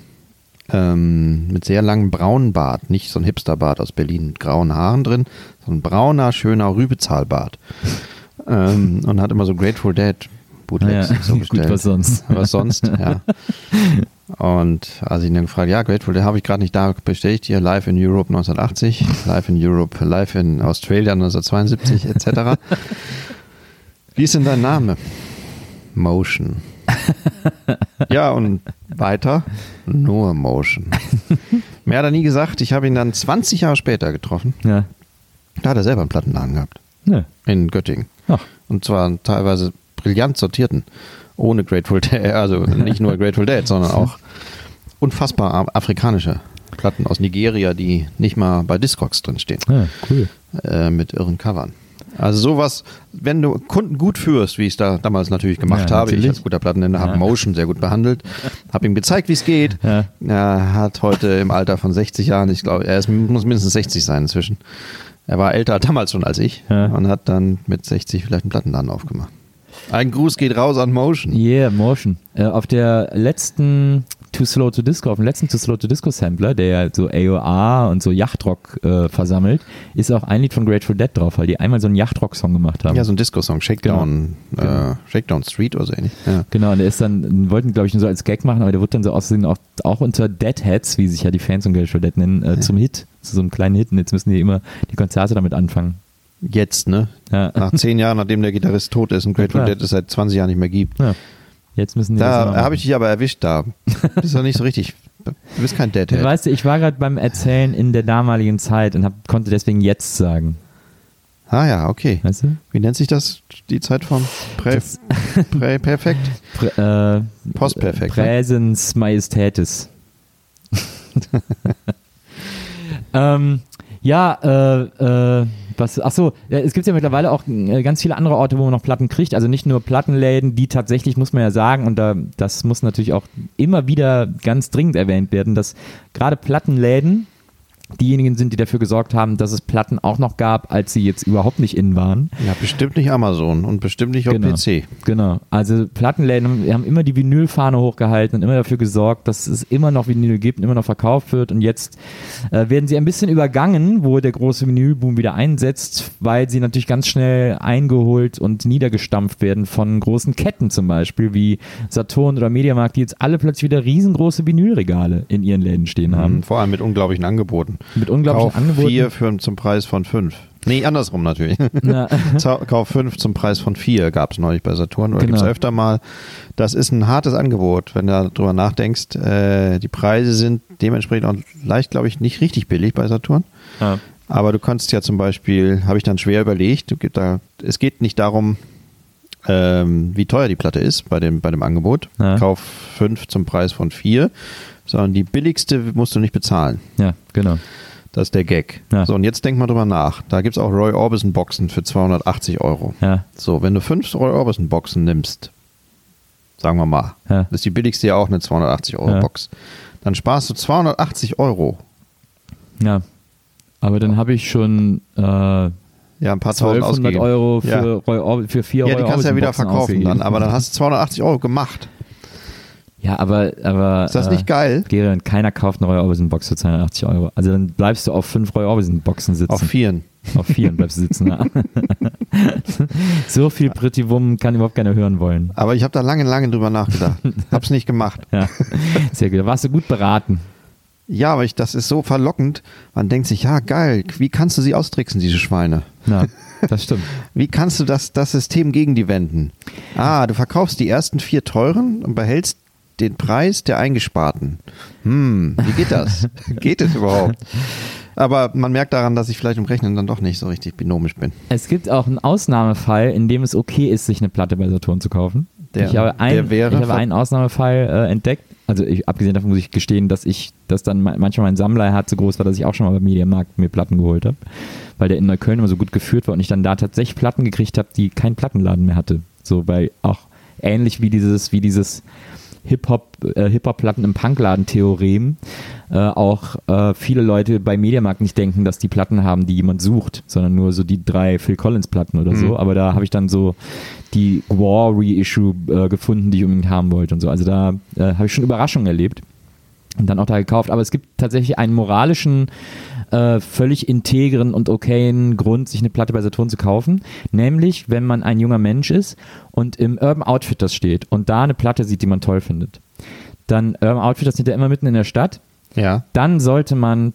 Ähm, mit sehr langem braunen Bart, nicht so ein Hipsterbart aus Berlin mit grauen Haaren drin, sondern ein brauner, schöner Rübezahlbart. <laughs> ähm, und hat immer so Grateful Dead Bootlegs Ja, <laughs> so gut, bestellt. was sonst? Was sonst, ja. <laughs> Und als ich ihn dann gefragt, ja, Grateful Dead habe ich gerade nicht da, bestelle ich dir Live in Europe 1980, Live in Europe, Live in Australia 1972 etc. Wie ist denn dein Name? Motion. Ja, und weiter? Nur Motion. Mehr hat er nie gesagt. Ich habe ihn dann 20 Jahre später getroffen. Ja. Da hat er selber einen Plattenladen gehabt. Ja. In Göttingen. Ach. Und zwar teilweise brillant sortierten. Ohne Grateful Dead, also nicht nur Grateful Dead, sondern auch unfassbar afrikanische Platten aus Nigeria, die nicht mal bei Discogs drinstehen. ja, cool. Äh, mit irren Covern. Also sowas, wenn du Kunden gut führst, wie ich es da damals natürlich gemacht Ja, habe, ich natürlich. als guter Plattenhändler habe Ja. Motion sehr gut behandelt, habe ihm gezeigt, wie es geht. Ja. Er hat heute im Alter von 60 Jahren, ich glaube, er ist, muss mindestens 60 sein inzwischen. Er war älter damals schon als ich und hat dann mit 60 vielleicht einen Plattenladen aufgemacht. Ein Gruß geht raus an Motion. Yeah, Motion. Äh, auf der letzten Too Slow to Disco, auf dem letzten Too Slow to Disco Sampler, der ja so AOR und so Yachtrock äh, versammelt, ist auch ein Lied von Grateful Dead drauf, weil die einmal so einen Yachtrock-Song gemacht haben. Ja, so ein Disco-Song, Shakedown, Genau. Äh, Shakedown Street oder so ähnlich. Ja. Genau, und der ist dann, wollten glaube ich nur so als Gag machen, aber der wurde dann so aussehen, auch, auch unter Deadheads, wie sich ja die Fans von Grateful Dead nennen, äh, zum Hit, zu so einem kleinen Hit. Und jetzt müssen die immer die Konzerte damit anfangen. Jetzt, ne? Ja. Nach zehn Jahren, nachdem der Gitarrist tot ist und Grateful. Dead es seit 20 Jahren nicht mehr gibt. ja. Jetzt müssen die das Da habe ich dich aber erwischt da. Du bist doch nicht so richtig. Du bist kein Deadhead. <laughs> Weißt du, ich war gerade beim Erzählen in der damaligen Zeit und hab, konnte deswegen jetzt sagen. Ah ja, okay. Weißt du? Wie nennt sich das? Die Zeit vom Prä, Das- <laughs> Prä Perfekt? Prä, äh, Postperfekt. Ne? Präsens Majestätis. <laughs> ähm, ja, äh, äh, was, ach so, es gibt ja mittlerweile auch äh, ganz viele andere Orte, wo man noch Platten kriegt. Also nicht nur Plattenläden, die tatsächlich, muss man ja sagen, und da, das muss natürlich auch immer wieder ganz dringend erwähnt werden, dass gerade Plattenläden diejenigen sind, die dafür gesorgt haben, dass es Platten auch noch gab, als sie jetzt überhaupt nicht in waren. Ja, bestimmt nicht Amazon und bestimmt nicht auf Genau. PC. Genau. Also Plattenläden haben- haben immer die Vinylfahne hochgehalten und immer dafür gesorgt, dass es immer noch Vinyl gibt und immer noch verkauft wird. Und jetzt äh, werden sie ein bisschen übergangen, wo der große Vinylboom wieder einsetzt, weil sie natürlich ganz schnell eingeholt und niedergestampft werden von großen Ketten zum Beispiel, wie Saturn oder Mediamarkt, die jetzt alle plötzlich wieder riesengroße Vinylregale in ihren Läden stehen haben. Mhm, Vor allem mit unglaublichen Angeboten. Mit unglaublichen Kauf Angeboten. vier für, zum Preis von fünf. Nee, andersrum natürlich. <laughs> Na, <laughs> Zau- Kauf fünf zum Preis von vier gab es neulich bei Saturn oder Genau. gibt es öfter mal. Das ist ein hartes Angebot, wenn du darüber nachdenkst. Äh, die Preise sind dementsprechend auch leicht, glaube ich, nicht richtig billig bei Saturn. ja. Aber du kannst ja zum Beispiel, habe ich dann schwer überlegt, du, da, es geht nicht darum, ähm, wie teuer die Platte ist bei dem, bei dem Angebot. Ja. Kauf fünf zum Preis von vier, sondern die billigste musst du nicht bezahlen. ja, genau. Das ist der Gag. Ja. So, und jetzt denk mal drüber nach. Da gibt es auch Roy Orbison Boxen für 280 Euro. Ja, So, wenn du fünf Roy Orbison Boxen nimmst, sagen wir mal. Ja. Das ist die billigste ja auch eine 280 Euro Ja. Box. Dann sparst du 280 Euro. Ja. Aber dann habe ich schon äh, Ja, ein paar tausend 1200 ausgegeben. Euro Ja. für, Roy Orb- für vier Ja, Roy die kannst du ja wieder verkaufen ausgegeben. dann, aber dann hast du 280 Euro gemacht. Ja, aber. aber Ist das äh, nicht geil? Gerion, keiner kauft eine Roy Orbison-Box für 280 Euro. Also dann bleibst du auf fünf Roy Orbison-Boxen sitzen. Auf vieren. Auf vieren bleibst du sitzen, ja. <laughs> so viel Pretty Woman kann überhaupt keiner hören wollen. Aber ich habe da lange, lange drüber nachgedacht. <laughs> Hab's nicht gemacht. Ja, sehr gut. Da warst du gut beraten. Ja, aber ich, das ist so verlockend. Man denkt sich, ja, geil, wie kannst du sie austricksen, diese Schweine? Ja, das stimmt. <laughs> Wie kannst du das, das System gegen die wenden? Ah, du verkaufst die ersten vier teuren und behältst den Preis der eingesparten. Hm, wie geht das? <laughs> geht es überhaupt? Aber man merkt daran, dass ich vielleicht im Rechnen dann doch nicht so richtig binomisch bin. Es gibt auch einen Ausnahmefall, in dem es okay ist, sich eine Platte bei Saturn zu kaufen. Der- ich habe, ein, ich habe einen Ausnahmefall äh, entdeckt. Also ich, abgesehen davon muss ich gestehen, dass ich, dass dann ma- manchmal mein Sammlerherz so groß war, dass ich auch schon mal beim Mediamarkt mir Platten geholt habe, weil der in Neukölln immer so gut geführt war und ich dann da tatsächlich Platten gekriegt habe, die keinen Plattenladen mehr hatte. So bei auch ähnlich wie dieses, wie dieses Hip-Hop, äh, Hip-Hop-Platten im Punkladen-Theorem äh, auch äh, viele Leute bei Mediamarkt nicht denken, dass die Platten haben, die jemand sucht, sondern nur so die drei Phil Collins-Platten oder so. Mhm. Aber da habe ich dann so die War Reissue äh, gefunden, die ich unbedingt haben wollte und so. Also da äh, habe ich schon Überraschungen erlebt und dann auch da gekauft. Aber es gibt tatsächlich einen moralischen, äh, völlig integren und okayen Grund, sich eine Platte bei Saturn zu kaufen. Nämlich, wenn man ein junger Mensch ist und im Urban Outfitters steht und da eine Platte sieht, die man toll findet. Dann Urban Outfitters sind ja immer mitten in der Stadt. Ja. Dann sollte man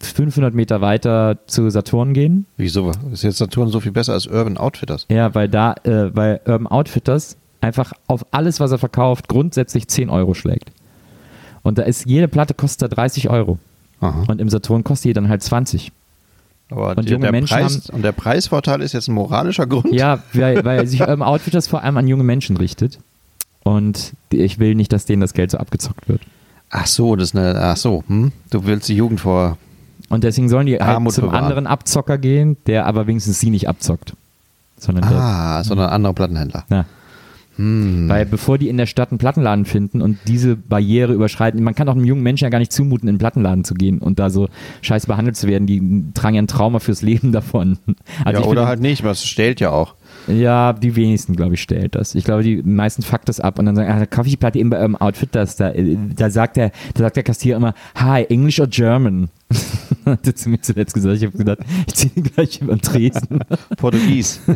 500 Meter weiter zu Saturn gehen. Wieso? Ist jetzt Saturn so viel besser als Urban Outfitters? Ja, weil da, äh, weil Urban Outfitters einfach auf alles, was er verkauft, grundsätzlich 10 Euro schlägt. Und da ist jede Platte kostet da 30 Euro. Aha. Und im Saturn kostet die dann halt 20. Aber Und der, junge der Menschen Preis, und der Preisvorteil ist jetzt ein moralischer Grund? Ja, weil, weil <laughs> sich Urban Outfitters vor allem an junge Menschen richtet. Und ich will nicht, dass denen das Geld so abgezockt wird. Ach so, das ist eine, ach so, hm? du willst die Jugend vor, Und deswegen sollen die halt Armut zum bewahren. anderen Abzocker gehen, der aber wenigstens sie nicht abzockt. Sondern der, ah, sondern andere Plattenhändler. ja. Hm. Weil bevor die in der Stadt einen Plattenladen finden und diese Barriere überschreiten, man kann auch einem jungen Menschen ja gar nicht zumuten, in den Plattenladen zu gehen und da so scheiße behandelt zu werden, die tragen ja ein Trauma fürs Leben <laughs> davon. Also ja, ich oder finde- halt nicht, was stellt ja auch. Ja, die wenigsten, glaube ich, stellt das. Ich glaube, die meisten fuckt das ab und dann sagen, ah, da kaufe ich die Platte eben bei eurem Outfit, das da, äh, da sagt der, da sagt der Kassierer immer, hi, English or German? <laughs> Hat er zu mir zuletzt gesagt, ich habe gedacht, ich ziehe ihn gleich über den Tresen. <laughs> Portugies. <laughs>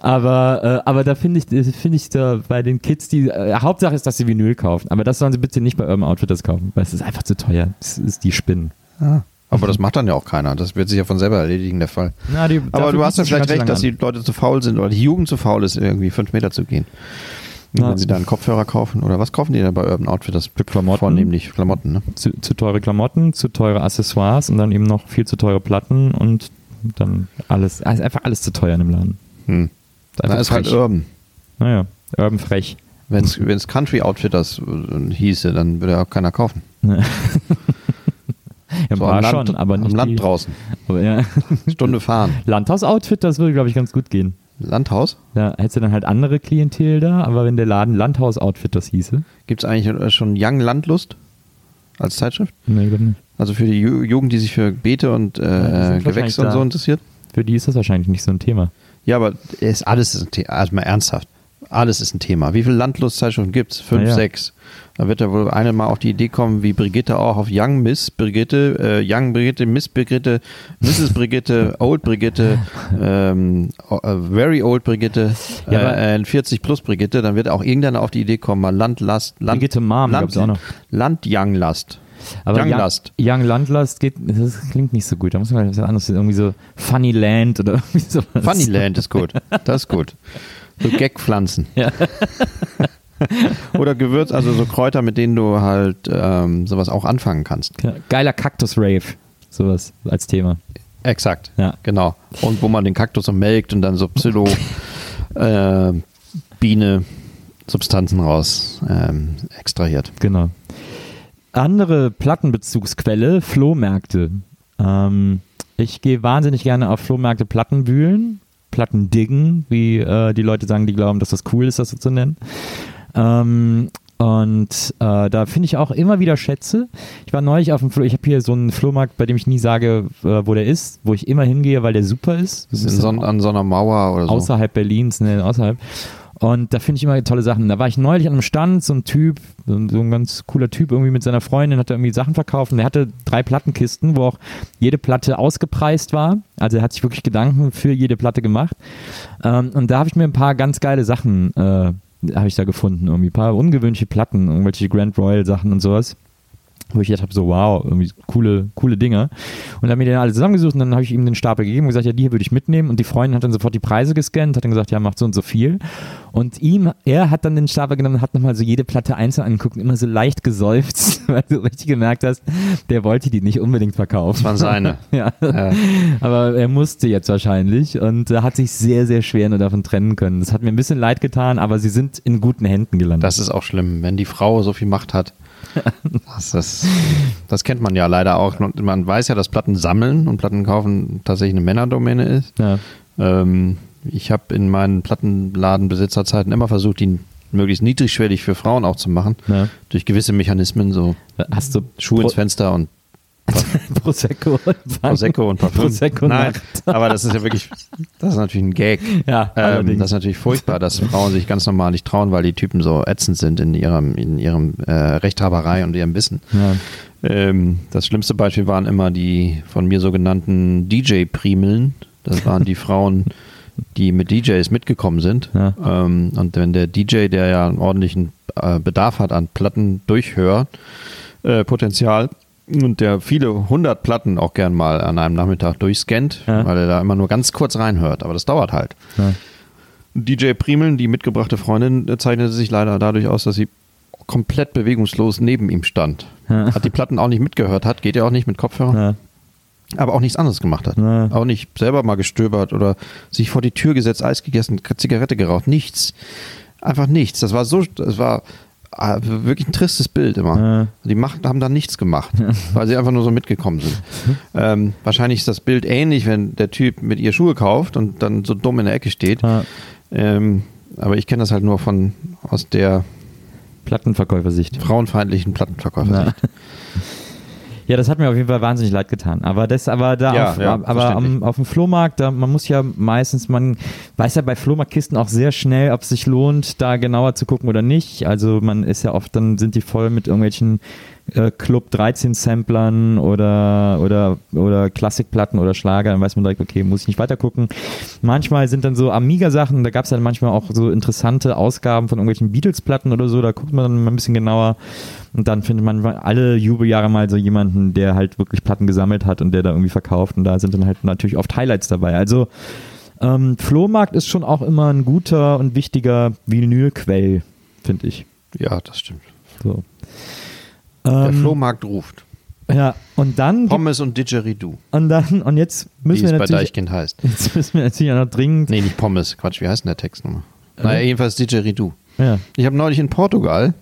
Aber, äh, aber da finde ich, finde ich da bei den Kids, die, äh, Hauptsache ist, dass sie Vinyl kaufen. Aber das sollen sie bitte nicht bei eurem Outfit das kaufen, weil es ist einfach zu teuer. Das ist die Spinnen. Aber das macht dann ja auch keiner. Das wird sich ja von selber erledigen, der Fall. Na, die, Aber du hast ja vielleicht recht, dass die Leute zu faul sind oder die Jugend zu faul ist, irgendwie fünf Meter zu gehen. Ja. Wenn sie da einen Kopfhörer kaufen oder was kaufen die denn bei Urban Outfitters? Klamotten. Vornehmlich Klamotten, ne? Zu, zu teure Klamotten, zu teure Accessoires und dann eben noch viel zu teure Platten und dann alles, also einfach alles zu teuer in dem Laden. Hm. Ist einfach ist halt. Urban. Naja, Urban frech. Wenn es Country Outfitters äh, hieße, dann würde ja auch keiner kaufen. <laughs> Ja, So war am Land, schon, aber nicht am Land die, draußen. aber ja. Stunde fahren. <laughs> Landhaus-Outfit, das würde, glaube ich, ganz gut gehen. Landhaus? Da hättest du dann halt andere Klientel da, aber wenn der Laden Landhaus-Outfit das hieße, Gibt es eigentlich äh, schon Young Landlust als Zeitschrift? nee, glaub nicht. Also für die Ju Jugend, die sich für Beete und Ja, äh, wahrscheinlich Gewächse und so interessiert? für die ist das wahrscheinlich nicht so ein Thema. Ja, aber ist, alles ist ein Thema. Also mal ernsthaft. Alles ist ein Thema. Wie viele Landlustzeitschriften gibt es? Fünf, ja. sechs. Da wird ja wohl eine mal auf die Idee kommen, wie Brigitte auch auf Young Miss Brigitte, äh, Young Brigitte, Miss Brigitte, Mrs. Brigitte, <laughs> Old Brigitte, ähm, äh, Very Old Brigitte, aber- äh, 40 plus Brigitte. Dann wird auch irgendeiner auf die Idee kommen, mal Landlast, Land, Brigitte Mom Land, auch noch. Land Young Last. Aber Young Last. Young Landlust geht, das klingt nicht so gut. Da muss man was anderes, irgendwie so Funny Land oder <laughs> irgendwie sowas. Funnyland ist gut. Das ist gut. So Gagpflanzen. Ja. <laughs> Oder Gewürz, also so Kräuter, mit denen du halt ähm, sowas auch anfangen kannst. Geiler Kaktus-Rave, sowas als Thema. Exakt. Ja. Genau. Und wo man den Kaktus so melkt und dann so Pseudo <laughs> äh, Biene Substanzen raus ähm, extrahiert. Genau. Andere Plattenbezugsquelle, Flohmärkte. Ähm, ich gehe wahnsinnig gerne auf Flohmärkte Platten wühlen Platten diggen, wie äh, die Leute sagen, die glauben, dass das cool ist, das so zu nennen. Ähm, und äh, da finde ich auch immer wieder Schätze. Ich war neulich auf dem Flo, ich habe hier so einen Flohmarkt, bei dem ich nie sage, äh, wo der ist, wo ich immer hingehe, weil der super ist. Ist so, an so einer Mauer oder so. Außerhalb Berlins, ne, außerhalb. Und da finde ich immer tolle Sachen. Da war ich neulich an einem Stand, so ein Typ, so ein, ganz cooler Typ, irgendwie mit seiner Freundin, hat er irgendwie Sachen verkauft und der hatte drei Plattenkisten, wo auch jede Platte ausgepreist war. Also er hat sich wirklich Gedanken für jede Platte gemacht. Ähm, und da habe ich mir ein paar ganz geile Sachen, äh, habe ich da gefunden. Irgendwie ein paar ungewöhnliche Platten, irgendwelche Grand Royal Sachen und sowas wo ich gedacht habe, so wow, irgendwie coole, coole Dinge. Und dann haben wir den alle zusammengesucht und dann habe ich ihm den Stapel gegeben und gesagt, ja, die hier würde ich mitnehmen. Und die Freundin hat dann sofort die Preise gescannt, hat dann gesagt, ja, macht so und so viel. Und ihm, er hat dann den Stapel genommen und hat nochmal so jede Platte einzeln angeguckt und immer so leicht geseufzt, <laughs> weil du richtig gemerkt hast, der wollte die nicht unbedingt verkaufen. Das waren seine. <laughs> ja. ja. Aber er musste jetzt wahrscheinlich und hat sich sehr, sehr schwer nur davon trennen können. Das hat mir ein bisschen leid getan, aber sie sind in guten Händen gelandet. Das ist auch schlimm, wenn die Frau so viel Macht hat. <laughs> Das, das, das, kennt man ja leider auch. Man weiß ja, dass Platten sammeln und Platten kaufen tatsächlich eine Männerdomäne ist. Ja. Ähm, ich habe in meinen Plattenladenbesitzerzeiten immer versucht, die möglichst niedrigschwellig für Frauen auch zu machen. Ja. Durch gewisse Mechanismen, so Hast du Schuhe ins Fenster und <laughs> Prosecco und Prosecco und Parfüm. Prosecco Nein, aber das ist ja wirklich, das ist natürlich ein Gag. Ja, ähm, das ist natürlich furchtbar, dass Frauen sich ganz normal nicht trauen, weil die Typen so ätzend sind in ihrem, in ihrem äh, Rechthaberei und ihrem Wissen. Ja. Ähm, das schlimmste Beispiel waren immer die von mir sogenannten DJ-Primeln. Das waren die <laughs> Frauen, die mit DJs mitgekommen sind. Ja. Ähm, und wenn der DJ, der ja einen ordentlichen äh, Bedarf hat an Plattendurchhörpotenzial, äh, Potenzial, und der viele hundert Platten auch gern mal an einem Nachmittag durchscannt, ja. weil er da immer nur ganz kurz reinhört. Aber das dauert halt. Ja. DJ Primeln, die mitgebrachte Freundin, zeichnete sich leider dadurch aus, dass sie komplett bewegungslos neben ihm stand. Ja. Hat die Platten auch nicht mitgehört hat, geht ja auch nicht mit Kopfhörer. Aber auch nichts anderes gemacht hat. Auch nicht selber mal gestöbert oder sich vor die Tür gesetzt, Eis gegessen, Zigarette geraucht. Nichts. Einfach nichts. Das war so, das war wirklich ein tristes Bild immer. Ja. Die macht, haben da nichts gemacht, weil sie einfach nur so mitgekommen sind. ähm, wahrscheinlich ist das Bild ähnlich, wenn der Typ mit ihr Schuhe kauft und dann so dumm in der Ecke steht. Ja. Ähm, aber ich kenne das halt nur von aus der Plattenverkäufersicht. Frauenfeindlichen Plattenverkäufersicht. Ja, das hat mir auf jeden Fall wahnsinnig leid getan. Aber das, aber da, ja, auf, ja, aber am, auf dem Flohmarkt, da, man muss ja meistens, man weiß ja bei Flohmarktkisten auch sehr schnell, ob es sich lohnt, da genauer zu gucken oder nicht. Also man ist ja oft, dann sind die voll mit irgendwelchen äh, Club 13 Samplern oder, oder, oder Klassikplatten oder Schlager, dann weiß man direkt, okay, muss ich nicht weiter gucken. Manchmal sind dann so Amiga-Sachen, da gab es dann manchmal auch so interessante Ausgaben von irgendwelchen Beatles-Platten oder so, da guckt man dann mal ein bisschen genauer und dann findet man alle Jubeljahre mal so jemanden, der halt wirklich Platten gesammelt hat und der da irgendwie verkauft und da sind dann halt natürlich oft Highlights dabei. Also ähm, Flohmarkt ist schon auch immer ein guter und wichtiger Vinylquell, finde ich. Ja, das stimmt. So. Der ähm, Flohmarkt ruft. Ja, und dann. Pommes und Didgeridoo. Und dann, und jetzt müssen wie wir es bei Deichkind heißt. <laughs> Jetzt müssen wir natürlich auch noch dringend. Nee, nicht Pommes, Quatsch, wie heißt denn der Text nochmal? Äh? Naja, jedenfalls Didgeridoo. Ja. Ich habe neulich in Portugal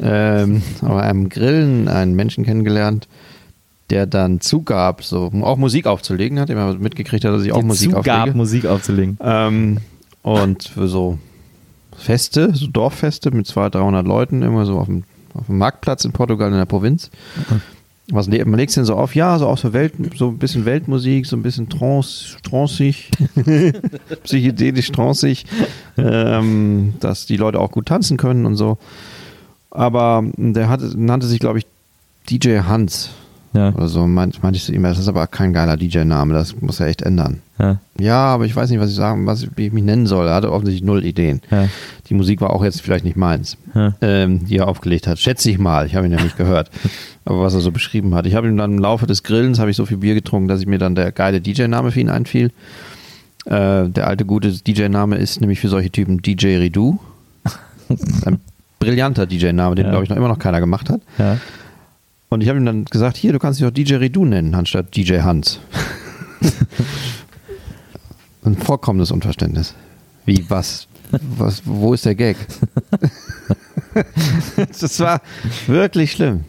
ähm, <laughs> auf einem Grillen einen Menschen kennengelernt, der dann zugab, so auch Musik aufzulegen, hat immer mitgekriegt, dass ich auch Musik zugab, auflege. Musik aufzulegen. Ähm, und für so Feste, so Dorffeste mit 200, 300 Leuten, immer so auf dem auf dem Marktplatz in Portugal in der Provinz. Okay. Was man legt denn so auf? Ja, so aus der Welt, so ein bisschen Weltmusik, so ein bisschen trance, tranceig, <laughs> psychedelisch tranceig, ähm, dass die Leute auch gut tanzen können und so. Aber der hatte, nannte sich, glaube ich, DJ Hans. Ja. Oder so meinte meint ich zu ihm, das ist aber kein geiler DJ-Name, das muss er echt ändern. Ja. ja. aber ich weiß nicht, was ich sagen, was wie ich mich nennen soll. Er hatte offensichtlich null Ideen. Ja. Die Musik war auch jetzt vielleicht nicht meins, ähm, die er aufgelegt hat. Schätze ich mal, ich habe ihn ja nicht gehört. <laughs> Aber was er so beschrieben hat. Ich habe ihm dann im Laufe des Grillens habe ich so viel Bier getrunken, dass ich mir dann der geile DJ-Name für ihn einfiel. Äh, der alte gute DJ-Name ist nämlich für solche Typen DJ Redu. <laughs> Ein brillanter DJ-Name, den glaube ich noch immer noch keiner gemacht hat. Ja. Und ich habe ihm dann gesagt, hier, du kannst dich auch DJ Redu nennen, anstatt DJ Hans. <laughs> Ein vollkommenes Unverständnis. Wie, was? was wo ist der Gag? <laughs> das war wirklich schlimm.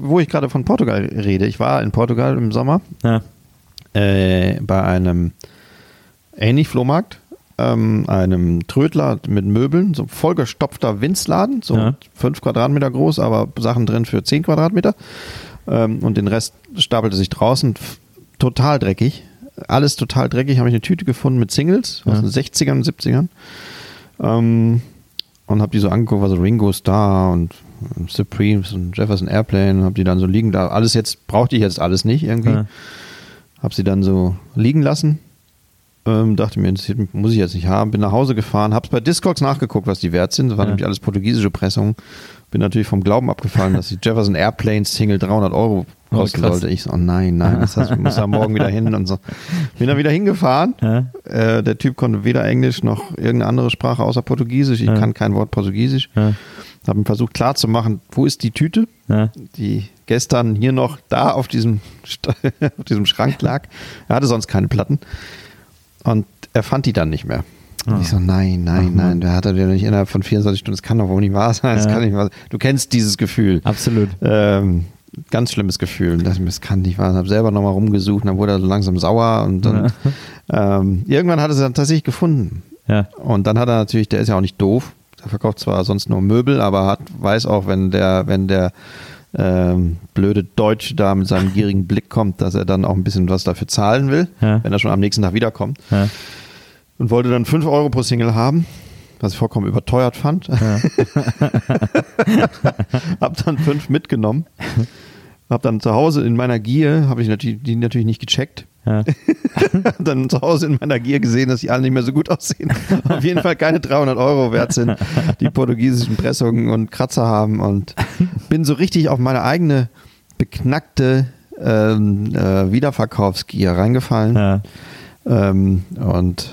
Wo ich gerade von Portugal rede. Ich war in Portugal im Sommer ja. äh, bei einem ähnlich Flohmarkt, ähm, einem Trödler mit Möbeln, so vollgestopfter Winzladen, so Ja. fünf Quadratmeter groß, aber Sachen drin für zehn Quadratmeter. Ähm, und den Rest stapelte sich draußen. Total dreckig. Alles total dreckig. Habe ich eine Tüte gefunden mit Singles aus Ja. den 60ern und 70ern. Ähm, und habe die so angeguckt, war so Ringo Starr und Supremes und Jefferson Airplane. Habe die dann so liegen da. Alles jetzt, brauchte ich jetzt alles nicht irgendwie. Ja. Habe sie dann so liegen lassen. Ähm, dachte mir, das muss ich jetzt nicht haben. Bin nach Hause gefahren, hab's bei Discogs nachgeguckt, was die wert sind. Das waren Ja. nämlich alles portugiesische Pressungen. Bin natürlich vom Glauben abgefallen, dass die Jefferson Airplane Single 300 Euro Oh, kosten krass. sollte. Ich so, oh nein, nein, das heißt, ich muss da <laughs> morgen wieder hin und so. Bin da wieder hingefahren. Ja. Äh, der Typ konnte weder Englisch noch irgendeine andere Sprache außer Portugiesisch. Ich Ja. kann kein Wort Portugiesisch. Ja. Habe ihm versucht klarzumachen, wo ist die Tüte? Ja. die gestern hier noch da auf diesem, <laughs> auf diesem Schrank lag. Er hatte sonst keine Platten. Und er fand die dann nicht mehr. Und ich so, nein, nein, nein, der hat er dir nicht innerhalb von 24 Stunden, das kann doch wohl nicht wahr sein, das Ja. kann nicht wahr sein. Du kennst dieses Gefühl. Absolut. Ähm, ganz schlimmes Gefühl. Das kann nicht wahr sein. Habe selber nochmal rumgesucht, und dann wurde er so langsam sauer und dann ähm, irgendwann hat er sie dann tatsächlich gefunden. Ja. Und dann hat er natürlich, der ist ja auch nicht doof. Der verkauft zwar sonst nur Möbel, aber hat, weiß auch, wenn der, wenn der ähm, blöde Deutsche da mit seinem gierigen Blick kommt, dass er dann auch ein bisschen was dafür zahlen will, Ja. wenn er schon am nächsten Tag wiederkommt. Ja. Und wollte dann 5 Euro pro Single haben, was ich vollkommen überteuert fand. <laughs> hab dann 5 mitgenommen. Hab dann zu Hause in meiner Gier, habe ich natürlich, die natürlich nicht gecheckt, Ja. <laughs> dann zu Hause in meiner Gier gesehen, dass die alle nicht mehr so gut aussehen. <laughs> Auf jeden Fall keine 300 Euro wert sind, die portugiesischen Pressungen und Kratzer haben und bin so richtig auf meine eigene beknackte ähm, äh, Wiederverkaufsgier reingefallen Ja. ähm, und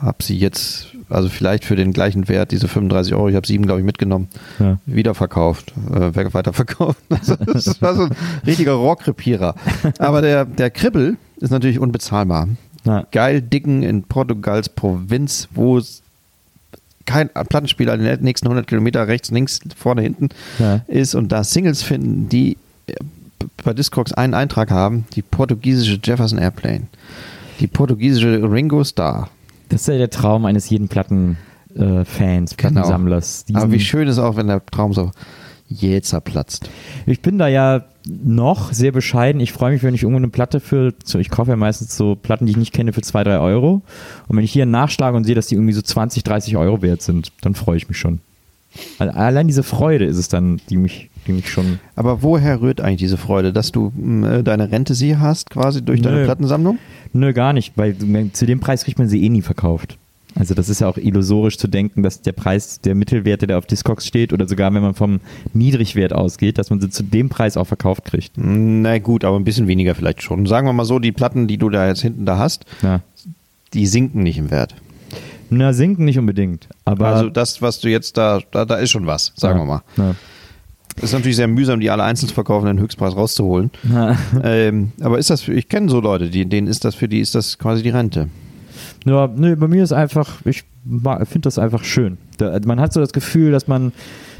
habe sie jetzt, also vielleicht für den gleichen Wert, diese 35 Euro, ich habe sieben, glaube ich, mitgenommen, Ja. wiederverkauft, äh, weiterverkauft. <laughs> Das war so ein richtiger Rohrkrepierer. Aber der, der Kribbel ist natürlich unbezahlbar. Ja. Geil dicken in Portugals Provinz, wo es kein Plattenspieler in den nächsten 100 Kilometer rechts, links, vorne, hinten Ja. ist und da Singles finden, die äh, bei Discogs einen Eintrag haben, die portugiesische Jefferson Airplane, die portugiesische Ringo Starr. Das ist ja der Traum eines jeden Plattenfans, äh, Fans, Plattensammlers. Genau. Aber wie schön ist auch, wenn der Traum so jäh zerplatzt. Ich bin da ja noch sehr bescheiden. Ich freue mich, wenn ich irgendwo eine Platte für, so, ich kaufe ja meistens so Platten, die ich nicht kenne, für 2, 3 Euro. Und wenn ich hier nachschlage und sehe, dass die irgendwie so 20, 30 Euro wert sind, dann freue ich mich schon. Allein diese Freude ist es dann, die mich, die mich schon. Aber woher rührt eigentlich diese Freude, dass du mh, deine Rente sie hast, quasi durch deine Nö. Plattensammlung? Nö, gar nicht, weil zu dem Preis kriegt man sie eh nie verkauft. Also das ist ja auch illusorisch zu denken, dass der Preis, der Mittelwerte, der auf Discogs steht, oder sogar wenn man vom Niedrigwert ausgeht, dass man sie zu dem Preis auch verkauft kriegt. Na gut, aber ein bisschen weniger vielleicht schon. Sagen wir mal so, die Platten, die du da jetzt hinten da hast, Ja. die sinken nicht im Wert. Na, sinken nicht unbedingt. Aber also das, was du jetzt da, da, da ist schon was, sagen ja, wir mal. Ja. Ist natürlich sehr mühsam, die alle einzeln zu verkaufen, den Höchstpreis rauszuholen. Ähm, aber ist das für, ich kenne so Leute, die, denen ist das für die, ist das quasi die Rente. Ja, nee, bei mir ist einfach, ich finde das einfach schön. Da, man hat so das Gefühl, dass man,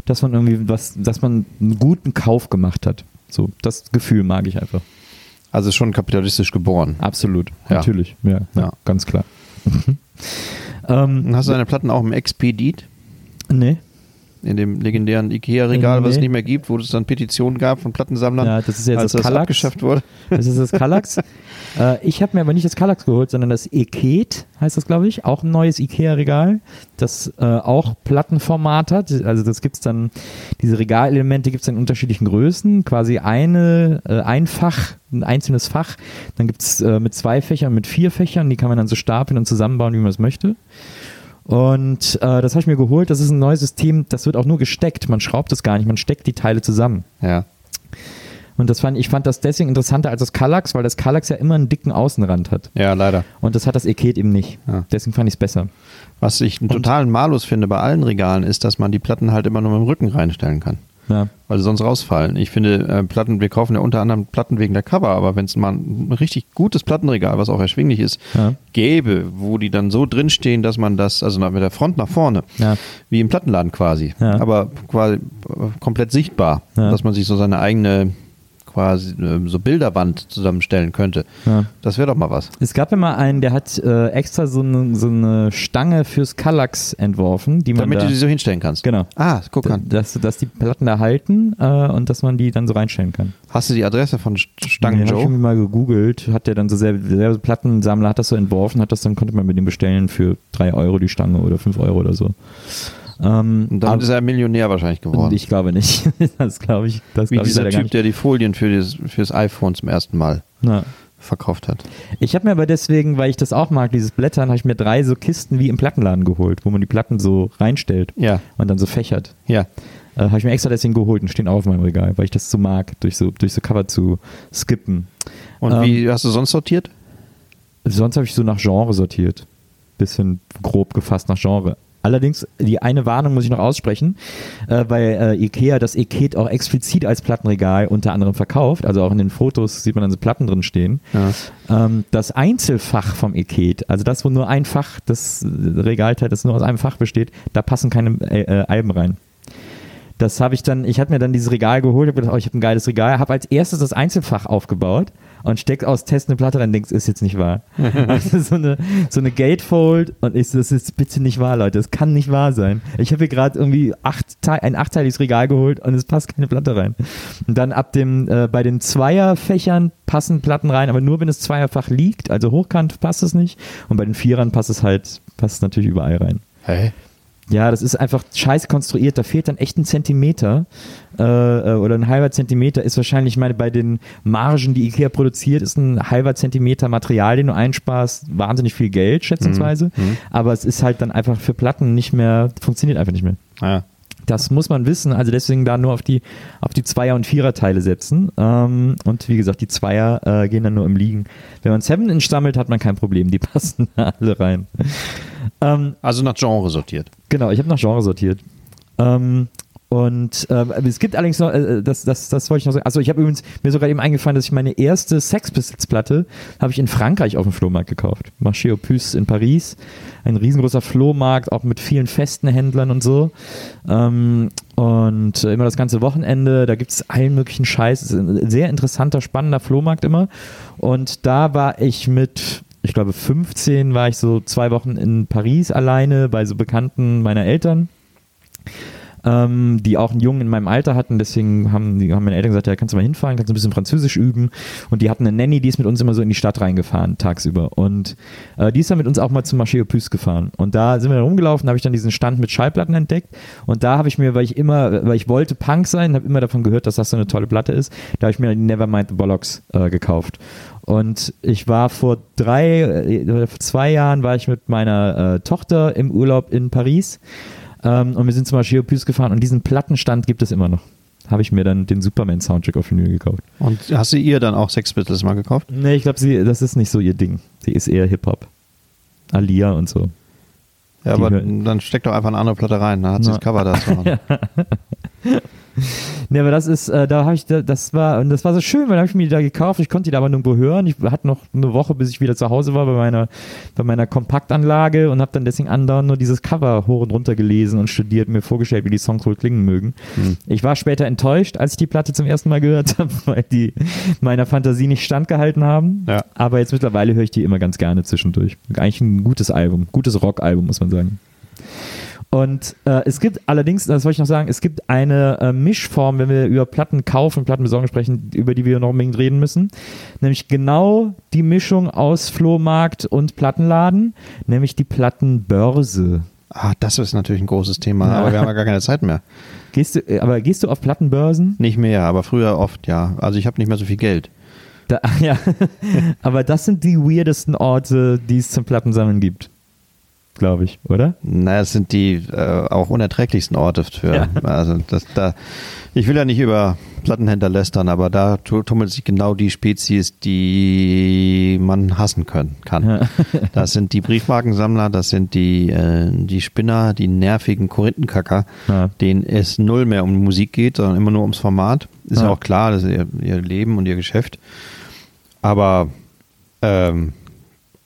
dass man irgendwie was, dass man einen guten Kauf gemacht hat. So, das Gefühl mag ich einfach. Also schon kapitalistisch geboren. Absolut. Ja. Natürlich. Ja, ja, ganz klar. <laughs> ähm, hast du deine Platten auch im Expedit? nee. In dem legendären Ikea-Regal, was es Nee. nicht mehr gibt, wo es dann Petitionen gab von Plattensammlern, Ja, das ist jetzt als das das Kallax. abgeschafft wurde. Das ist das Kallax. <laughs> äh, ich habe mir aber nicht das Kallax geholt, sondern das Eket, heißt das, glaube ich. Auch ein neues Ikea-Regal, das äh, auch Plattenformat hat. Also das gibt's dann, diese Regalelemente gibt's in unterschiedlichen Größen. Quasi eine, äh, ein Fach, ein einzelnes Fach. Dann gibt's äh, mit zwei Fächern, mit vier Fächern. Die kann man dann so stapeln und zusammenbauen, wie man es möchte. Und äh, das habe ich mir geholt. Das ist ein neues System, das wird auch nur gesteckt. Man schraubt es gar nicht, man steckt die Teile zusammen. Ja. Und das fand, ich fand das deswegen interessanter als das Kallax, weil das Kallax ja immer einen dicken Außenrand hat. ja, leider. Und das hat das Eket eben nicht. Ja. Deswegen fand ich es besser. Was ich einen totalen Malus finde bei allen Regalen, ist, dass man die Platten halt immer nur mit dem Rücken reinstellen kann. Ja. Weil sie sonst rausfallen. Ich finde, äh, Platten, wir kaufen ja unter anderem Platten wegen der Cover, aber wenn es mal ein richtig gutes Plattenregal, was auch erschwinglich ist, Ja. gäbe, wo die dann so drinstehen, dass man das, also mit der Front nach vorne, Ja. wie im Plattenladen quasi, aber quasi äh, komplett sichtbar, dass man sich so seine eigene quasi ähm, so Bilderwand zusammenstellen könnte. Ja. Das wäre doch mal was. Es gab ja mal einen, der hat äh, extra so eine, so eine Stange fürs Kallax entworfen, die man Damit da, du die so hinstellen kannst. genau, Ah, guck an. dass, dass die Platten da halten äh, und dass man die dann so reinstellen kann. Hast du die Adresse von St- Stangen Nee, hab ich Joe? mal gegoogelt, hat der dann so selber, selber Plattensammler hat das so entworfen, hat das dann konnte man mit dem bestellen für drei Euro die Stange oder fünf Euro oder so. Ähm, Und damit aber- ist er Millionär wahrscheinlich geworden. ich glaube nicht. <laughs> das glaube ich, das Wie glaube ich dieser gar Typ, der die Folien für das, fürs iPhone zum ersten Mal Ja. verkauft hat. Ich habe mir aber deswegen, weil ich das auch mag, dieses Blättern, habe ich mir drei so Kisten wie im Plattenladen geholt, wo man die Platten so reinstellt Ja, und dann so fächert. ja. Äh, habe ich mir extra deswegen geholt und stehen auch auf meinem Regal, weil ich das so mag, durch so, durch so Cover zu skippen. Und Ähm, wie hast du sonst sortiert? Sonst habe ich so nach Genre sortiert. Bisschen grob gefasst nach Genre. Allerdings, die eine Warnung muss ich noch aussprechen, äh, weil äh, Ikea das Eket auch explizit als Plattenregal unter anderem verkauft. Also auch in den Fotos sieht man dann so Platten drin stehen. Ja. Ähm, das Einzelfach vom Eket, also das, wo nur ein Fach, das Regalteil, das nur aus einem Fach besteht, da passen keine äh, äh, Alben rein. Das habe ich dann, ich habe mir dann dieses Regal geholt, habe gedacht, oh, ich habe ein geiles Regal, habe als erstes das Einzelfach aufgebaut und steck aus Test eine Platte rein, denkst, ist jetzt nicht wahr. <laughs> also so eine, so eine Gatefold und ich so, das ist bitte nicht wahr, Leute, das kann nicht wahr sein. Ich habe hier gerade irgendwie acht, ein achteiliges Regal geholt und es passt keine Platte rein. Und dann ab dem, äh, bei den Zweierfächern passen Platten rein, aber nur wenn es Zweierfach liegt, also hochkant passt es nicht und bei den Vierern passt es halt, passt es natürlich überall rein. Hä? Ja, das ist einfach scheiße konstruiert. Da fehlt dann echt ein Zentimeter äh, äh, oder ein halber Zentimeter ist wahrscheinlich, ich meine, bei den Margen, die Ikea produziert, ist ein halber Zentimeter Material, den du einsparst, wahnsinnig viel Geld, schätzungsweise. Mhm. Aber es ist halt dann einfach für Platten nicht mehr, funktioniert einfach nicht mehr. Ja. Das muss man wissen, also deswegen da nur auf die, auf die Zweier- und Vierer-Teile setzen. Ähm, und wie gesagt, die Zweier äh, gehen dann nur im Liegen. Wenn man 7-Inch sammelt, hat man kein Problem, die <laughs> passen alle rein. Ähm, Also nach Genre sortiert. Genau, ich habe nach Genre sortiert. Ähm, und ähm, es gibt allerdings noch, äh, das, das, das wollte ich noch sagen. Also ich habe übrigens mir sogar eben eingefallen, dass ich meine erste Sex Pistols Platte habe ich in Frankreich auf dem Flohmarkt gekauft. Marché Puces in Paris. Ein riesengroßer Flohmarkt, auch mit vielen festen Händlern und so. Ähm, und äh, immer das ganze Wochenende, da gibt es allen möglichen Scheiß. Es ist ein sehr interessanter, spannender Flohmarkt immer. Und da war ich mit, ich glaube 15, war ich so zwei Wochen in Paris alleine bei so Bekannten meiner Eltern ähm, die auch einen Jungen in meinem Alter hatten. Deswegen haben, die, haben meine Eltern gesagt, ja, kannst du mal hinfahren, kannst du ein bisschen Französisch üben. Und die hatten eine Nanny, die ist mit uns immer so in die Stadt reingefahren, tagsüber. Und äh, die ist dann mit uns auch mal zum Marché Puces gefahren. Und da sind wir dann rumgelaufen, habe ich dann diesen Stand mit Schallplatten entdeckt. Und da habe ich mir, weil ich immer, weil ich wollte Punk sein, habe immer davon gehört, dass das so eine tolle Platte ist, da habe ich mir die Nevermind the Bollocks äh, gekauft. Und ich war vor drei äh, oder vor zwei Jahren war ich mit meiner äh, Tochter im Urlaub in Paris. Ähm, und wir sind zum aux Puces gefahren und diesen Plattenstand gibt es immer noch. Habe ich mir dann den Superman-Soundtrack auf Vinyl gekauft. Und hast du ihr dann auch Sex Pistols mal gekauft? Nee, ich glaube, sie, das ist nicht so ihr Ding. Sie ist eher Hip-Hop. Alia und so. Ja, Die aber dann steck doch einfach eine andere Platte rein, dann hat sie das Cover da <laughs> Nee, aber das ist, äh, da habe ich, da, das war, und das war so schön, weil da habe ich mir die da gekauft. Ich konnte die da aber nirgendwo hören. Ich hatte noch eine Woche, bis ich wieder zu Hause war bei meiner, bei meiner Kompaktanlage und habe dann deswegen andauernd nur dieses Cover hoch und runter gelesen und studiert, mir vorgestellt, wie die Songs wohl klingen mögen. Hm. Ich war später enttäuscht, als ich die Platte zum ersten Mal gehört <laughs> habe, weil die meiner Fantasie nicht standgehalten haben. Ja. Aber jetzt mittlerweile höre ich die immer ganz gerne zwischendurch. Eigentlich ein gutes Album, gutes Rockalbum, muss man sagen. Und äh, es gibt allerdings, das wollte ich noch sagen, es gibt eine äh, Mischform, wenn wir über Platten kaufen, Platten besorgen sprechen, über die wir noch unbedingt reden müssen. Nämlich genau die Mischung aus Flohmarkt und Plattenladen, nämlich die Plattenbörse. Ah, das ist natürlich ein großes Thema, Ja. aber wir haben ja gar keine Zeit mehr. <laughs> Gehst du, äh, aber gehst du auf Plattenbörsen? Nicht mehr, aber früher oft, ja. Also ich habe nicht mehr so viel Geld. Da, <laughs> ja, aber das sind die weirdesten Orte, die es zum Plattensammeln gibt. Glaube ich, oder? Naja, es sind die äh, auch unerträglichsten Orte für. Ja. <laughs> Also das, da, ich will ja nicht über Plattenhändler lästern, aber da tu- tummelt sich genau die Spezies, die man hassen können, kann. <laughs> Das sind die Briefmarkensammler, das sind die, äh, die Spinner, die nervigen Korinthenkacker, Ja. denen es null mehr um Musik geht, sondern immer nur ums Format. Ist ja, Ja. auch klar, das ist ihr, ihr Leben und ihr Geschäft. Aber ähm,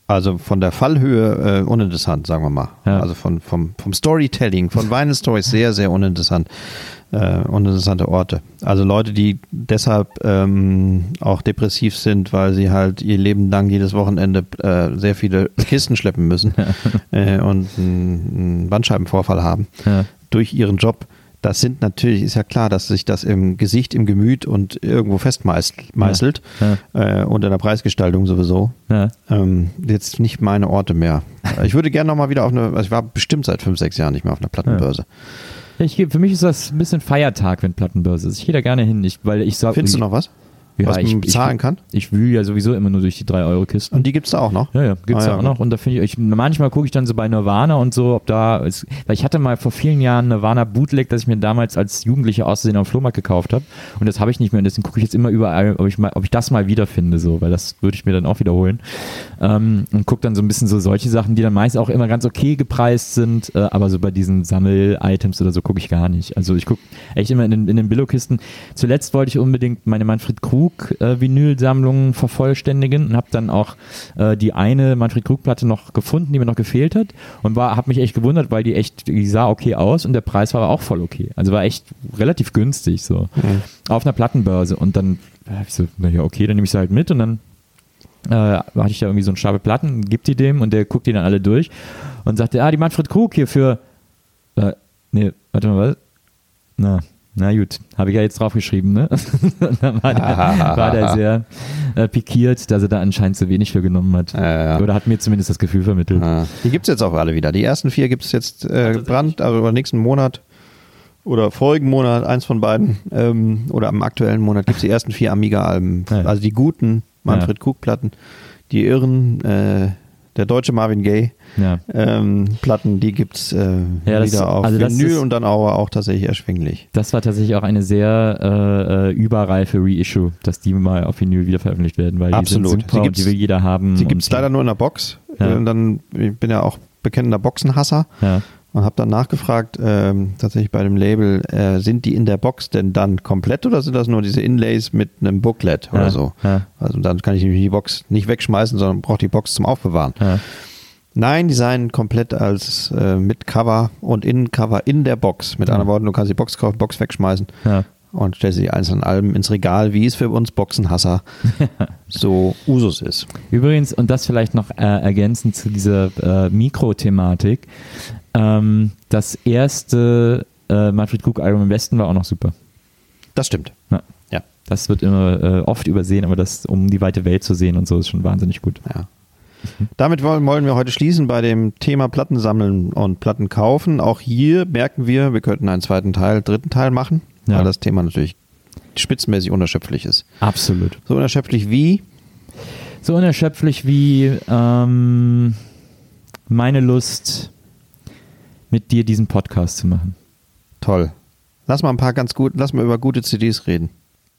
Also von der Fallhöhe äh, uninteressant, sagen wir mal. Ja. Also von, vom, vom Storytelling, von Vinyl Stories sehr, sehr uninteressant. Äh, uninteressante Orte. Also Leute, die deshalb ähm, auch depressiv sind, weil sie halt ihr Leben lang jedes Wochenende äh, sehr viele Kisten schleppen müssen <laughs> äh, und einen, einen Bandscheibenvorfall haben Ja. durch ihren Job. Das sind natürlich, ist ja klar, dass sich das im Gesicht, im Gemüt und irgendwo festmeißelt Ja. äh, und in der Preisgestaltung sowieso. Ja. Ähm, jetzt nicht meine Orte mehr. Ich würde gerne nochmal wieder auf eine, also ich war bestimmt seit fünf, sechs Jahren nicht mehr auf einer Plattenbörse. Ich, für mich ist das ein bisschen Feiertag, wenn Plattenbörse ist. Ich gehe da gerne hin, ich, weil ich sag, Findest du noch was? Ja, was man ich, bezahlen ich, kann? Ich wühle ja sowieso immer nur durch die 3-Euro-Kisten. Und die gibt es da auch noch? Ja, ja, gibt's Ah, ja auch noch. Und da finde ich, ich, manchmal gucke ich dann so bei Nirvana und so, ob da ist, weil ich hatte mal vor vielen Jahren Nirvana Bootleg, das ich mir damals als Jugendlicher auszusehen auf dem Flohmarkt gekauft habe. Und das habe ich nicht mehr. Und deswegen gucke ich jetzt immer überall, ob ich mal, ob ich das mal wiederfinde, so, weil das würde ich mir dann auch wiederholen. Ähm, und gucke dann so ein bisschen so solche Sachen, die dann meist auch immer ganz okay gepreist sind, äh, aber so bei diesen Sammel-Items oder so gucke ich gar nicht. Also ich gucke echt immer in den, in den Billo-Kisten. Zuletzt wollte ich unbedingt meine Manfred Krug äh, Vinylsammlung vervollständigen und habe dann auch äh, die eine Manfred Krug Platte noch gefunden, die mir noch gefehlt hat und war habe mich echt gewundert, weil die echt die sah okay aus und der Preis war aber auch voll okay. Also war echt relativ günstig so auf einer Plattenbörse und dann äh, ich so na ja okay, dann nehme ich sie halt mit und dann äh, hatte ich da irgendwie so einen Stapel Platten, gibt die dem und der guckt die dann alle durch und sagte, ah, die Manfred Krug hier für, äh, nee, warte mal, was? Na, na gut, habe ich ja jetzt draufgeschrieben, ne? <laughs> dann war der, war der sehr äh, pikiert, dass er da anscheinend zu wenig für genommen hat. Ja, ja. Oder hat mir zumindest das Gefühl vermittelt. Ah, Die gibt es jetzt auch alle wieder. Die ersten vier gibt es jetzt äh, gebrannt, also über den nächsten Monat oder vorigen Monat, eins von beiden, ähm, oder am aktuellen Monat gibt es die ersten vier Amiga-Alben. Ja. Also die guten Manfred Krug-Platten, die irren, äh, der deutsche Marvin Gaye. Ja. Ähm, Platten, die gibt es äh, Ja, das- wieder auf also Vinyl ist- und dann auch, auch tatsächlich erschwinglich. Das war tatsächlich auch eine sehr äh, äh, überreife Reissue, dass die mal auf Vinyl wieder veröffentlicht werden, weil Absolut. die sind Die super und gibt's- die will jeder haben. Die gibt es und- leider nur in der Box. Ja. Und dann, ich bin ja auch bekennender Boxenhasser. Ja. Und habe dann nachgefragt, ähm, tatsächlich bei dem Label, äh, sind die in der Box denn dann komplett oder sind das nur diese Inlays mit einem Booklet oder Ja, so? ja. Also dann kann ich nämlich die Box nicht wegschmeißen, sondern brauche die Box zum Aufbewahren. Ja. Nein, die seien komplett als äh, mit Cover und Innencover in der Box. Mit anderen Worten, du kannst die Box kaufen, Box wegschmeißen und stellst die einzelnen Alben ins Regal, wie es für uns Boxenhasser <laughs> so Usus ist. Übrigens, und das vielleicht noch äh, ergänzend zu dieser äh, Mikro-Thematik, ähm, das erste äh, Manfred Krug-Album im Westen war auch noch super. Das stimmt. Ja. Ja. Das wird immer äh, oft übersehen, aber das, um die weite Welt zu sehen und so, ist schon wahnsinnig gut. Ja. Damit wollen, wollen wir heute schließen bei dem Thema Platten sammeln und Platten kaufen. Auch hier merken wir, wir könnten einen zweiten Teil, dritten Teil machen, Ja. weil das Thema natürlich spitzenmäßig unerschöpflich ist. Absolut. So unerschöpflich wie So unerschöpflich wie ähm, meine Lust, mit dir diesen Podcast zu machen. toll. Lass mal ein paar ganz gut, lass mal über gute CDs reden.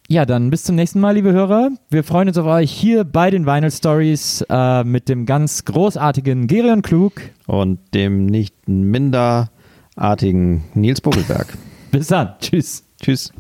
Ja, dann bis zum nächsten Mal, liebe Hörer. Wir freuen uns auf euch hier bei den Vinyl Stories äh, mit dem ganz großartigen Gerion Klug. Und dem nicht minder artigen Nils Buckelberg. Bis dann. Tschüss. Tschüss.